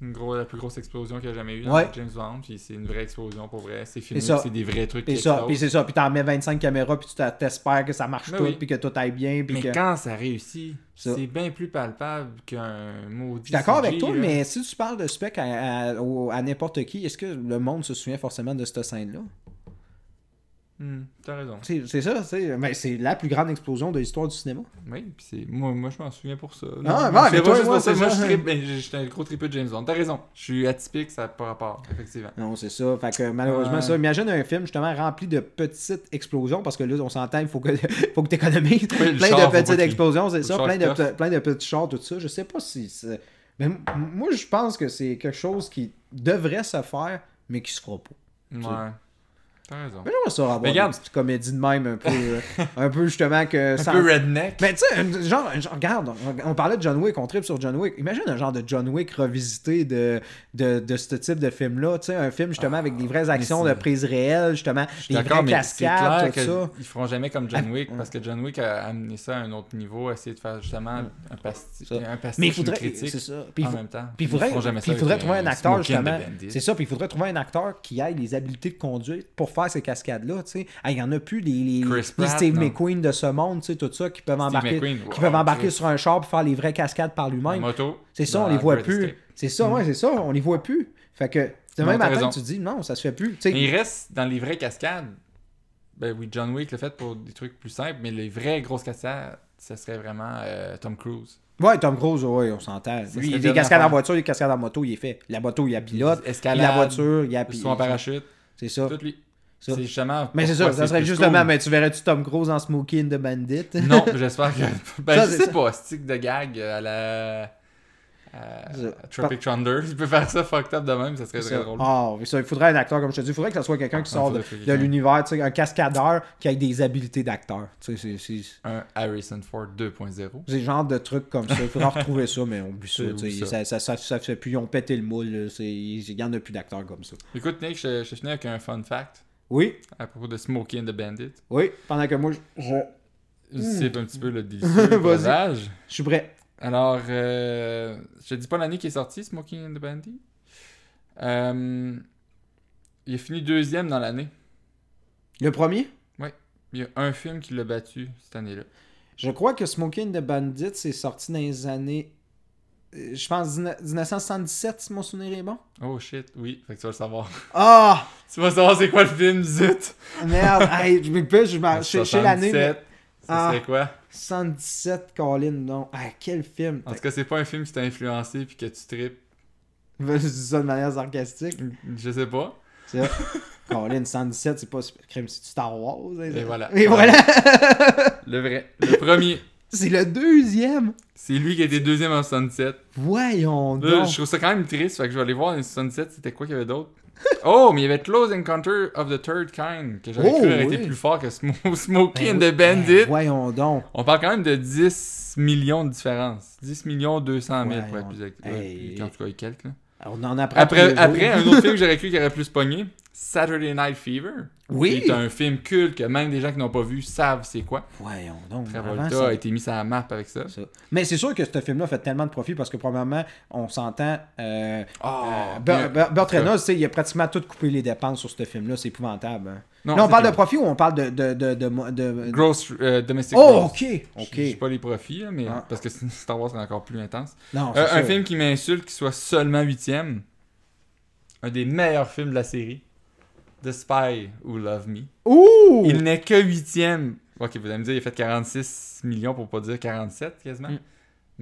une la plus grosse explosion qu'il y a jamais eu dans James Bond. Puis c'est une vraie explosion pour vrai. C'est filmé, c'est des vrais trucs. Puis ça, puis c'est ça. Puis t'en mets 25 caméras, puis tu t'espères que ça marche ben tout, puis que tout aille bien. mais quand ça réussit, c'est bien plus palpable qu'un maudit. Je suis d'accord avec toi, mais si tu parles de spec à, à n'importe qui, est-ce que le monde se souvient forcément de cette scène-là? Hmm, t'as raison. C'est ça, mais c'est la plus grande explosion de l'histoire du cinéma. Oui, puis moi, moi je m'en souviens pour ça. Non, non mais toi, moi, moi, j'étais un gros triple de James Bond. T'as raison, je suis atypique, ça n'a pas rapport, effectivement. Non, c'est ça. Fait que malheureusement, ça, imagine un film justement rempli de petites explosions, parce que là, on s'entend, il faut que, faut que tu économises. plein de petites explosions, c'est ça, plein de, plein de petits chars, tout ça. Je sais pas si. Mais moi, je pense que c'est quelque chose qui devrait se faire, mais qui se fera pas. Ouais. T'as raison. Mais j'aimerais ça avoir regarde. une petite comédie de même un peu, un peu justement que... un peu redneck. Mais tu sais, genre, regarde, on, parlait de John Wick, on tripe sur John Wick. Imagine un genre de John Wick revisité de, de, de ce type de film-là. Tu sais, un film justement avec des vraies actions de prise réelle, justement, des vraies cascades, tout ça. Ils feront jamais comme John ah, Wick, parce que John Wick a amené ça à un autre niveau, essayer de faire justement un, pasti un pastiche, mais il faudrait, critique ça. Puis, en même temps. Puis il faudrait, trouver un acteur, justement. C'est ça, puis il faudrait trouver un acteur qui ait les habiletés de conduire pour faire ces cascades-là. Il y en a plus les, Steve McQueen de ce monde, tout ça, qui peuvent embarquer, qui peuvent embarquer sur un char pour faire les vraies cascades par lui-même. C'est ça, on les voit plus. C'est ça, ouais, c'est ça, on les voit plus. Fait que demain matin, tu dis non, ça se fait plus. Mais il reste dans les vraies cascades. Ben oui, John Wick l'a fait pour des trucs plus simples, mais les vraies grosses cascades, ça serait vraiment euh, Tom Cruise. Ouais, Tom Cruise, ouais, on s'entend. Lui, des cascades en voiture, des cascades en moto, il est fait. La moto, il y a pilote. Escalade, la voiture, il y a pilote. en parachute. C'est ça. Tout lui. C'est justement. Mais c'est ça, ça serait justement. Mais tu verrais-tu Tom Cruise en Smokey and the Bandit? Non, j'espère que. Ben, je sais pas, stick de gag à la. Euh, Tropic Thunder, il peut faire ça fucked up de même, ça serait très drôle. Ah, ça, il faudrait un acteur, comme je te dis, il faudrait que ce soit quelqu'un qui ah, sort de, de l'univers, un cascadeur qui a des habiletés d'acteur. Un Harrison Ford 2.0. C'est le genre de truc comme ça. Il faudra retrouver ça, mais on oublie ça, ça. Ça, ça, ça, fait plus, ils ont pété le moule. Il n'y en a plus d'acteurs comme ça. Écoute, Nick, je, je finis avec un fun fact. Oui. À propos de Smokey and the Bandit. Oui, pendant que moi, je. C'est un petit peu le délicieux Je suis prêt. Alors, euh, je te dis pas l'année qui est sorti, Smoking and the Bandit. Euh, il a fini deuxième dans l'année. Le premier? Oui. Il y a un film qui l'a battu cette année-là. Je crois que Smoking the Bandit, c'est sorti dans les années. Je pense 1977, si mon souvenir est bon. Oh shit, oui, fait que tu vas le savoir. Ah Tu vas savoir c'est quoi le film, zut Merde, hey, je me peux, je m'en. l'année. Mais... Ah, c'est quoi? 117, Colin, non. Ah, quel film En tout cas, c'est pas un film qui t'a influencé puis que tu tripes. Je dis ça de manière sarcastique. Je sais pas. Colin, 117, c'est pas crème, c'est Star Wars. Hein, Et voilà. Et voilà. le vrai. Le premier. C'est le deuxième. C'est lui qui a été deuxième en 77. Voyons donc. je trouve ça quand même triste, fait que je vais aller voir en 77, c'était quoi qu'il y avait d'autre. Oh, mais il y avait Close Encounter of the Third Kind, que j'avais oh, cru aurait été plus fort que Smokey ben and the Bandit. Ben, voyons donc. On parle quand même de 10 millions de différence. 10 millions 200 000 pour être plus exact. En tout cas, il quelques, là. On en apprend après, après un autre film que j'aurais cru qu'il aurait plus pogné, Saturday Night Fever. Oui. C'est un film culte que même des gens qui n'ont pas vu savent c'est quoi. Voyons donc. Travolta a été mis sur la map avec ça. Mais c'est sûr que ce film-là fait tellement de profit parce que, probablement, on s'entend. Euh, oh, euh, Burt Reynolds, il a pratiquement tout coupé les dépenses sur ce film-là. C'est épouvantable. Hein. Non, Là, on parle de profit ou on parle de. de, de, de, Gross euh, domestic. Oh, ok. ok. Je sais pas les profits, mais ah. parce que Star Wars est encore plus intense. Non, euh, un film qui m'insulte, qui soit seulement huitième. Un des meilleurs films de la série. The Spy Who Love Me. Ouh! Il n'est que huitième. Ok, vous allez me dire, il a fait 46 millions pour pas dire 47 quasiment. Mm.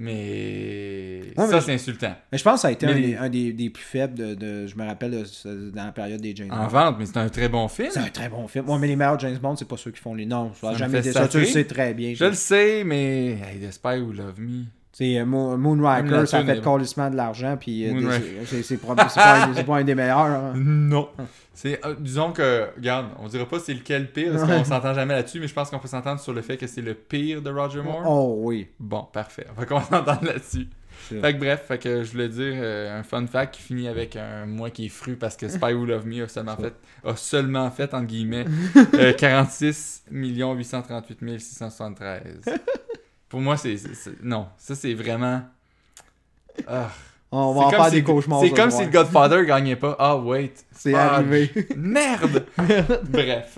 Mais ça, c'est insultant. Mais je pense que ça a été un, des, des, plus faibles de, Je me rappelle dans la période des James Bond. En vente, mais c'est un très bon film. C'est un très bon film. Moi, mais les meilleurs James Bond, c'est pas ceux qui font les noms. Ça, jamais ça. Tu le sais très bien. Je le sais, mais hey, The Spy Who Love Me. C'est euh, Moonraker, ça fait colissement de l'argent, puis euh, c'est pas, pas, un des meilleurs. Hein. Non. Euh, disons que, regarde, on dirait pas c'est lequel pire, parce qu'on s'entend jamais là-dessus, mais je pense qu'on peut s'entendre sur le fait que c'est le pire de Roger Moore. Oh oui. Bon, parfait. On va qu'on s'entende là-dessus. Fait que bref, fait que je voulais dire un fun fact qui finit avec un moi qui est fru parce que Spy Who Love Me a seulement fait, a seulement fait entre guillemets, 46 838 673. Pour moi, c'est. Non, ça, c'est vraiment. Ah. On va en faire des cauchemars. C'est comme si le Godfather gagnait pas. Ah, wait. C'est arrivé. Merde! Bref.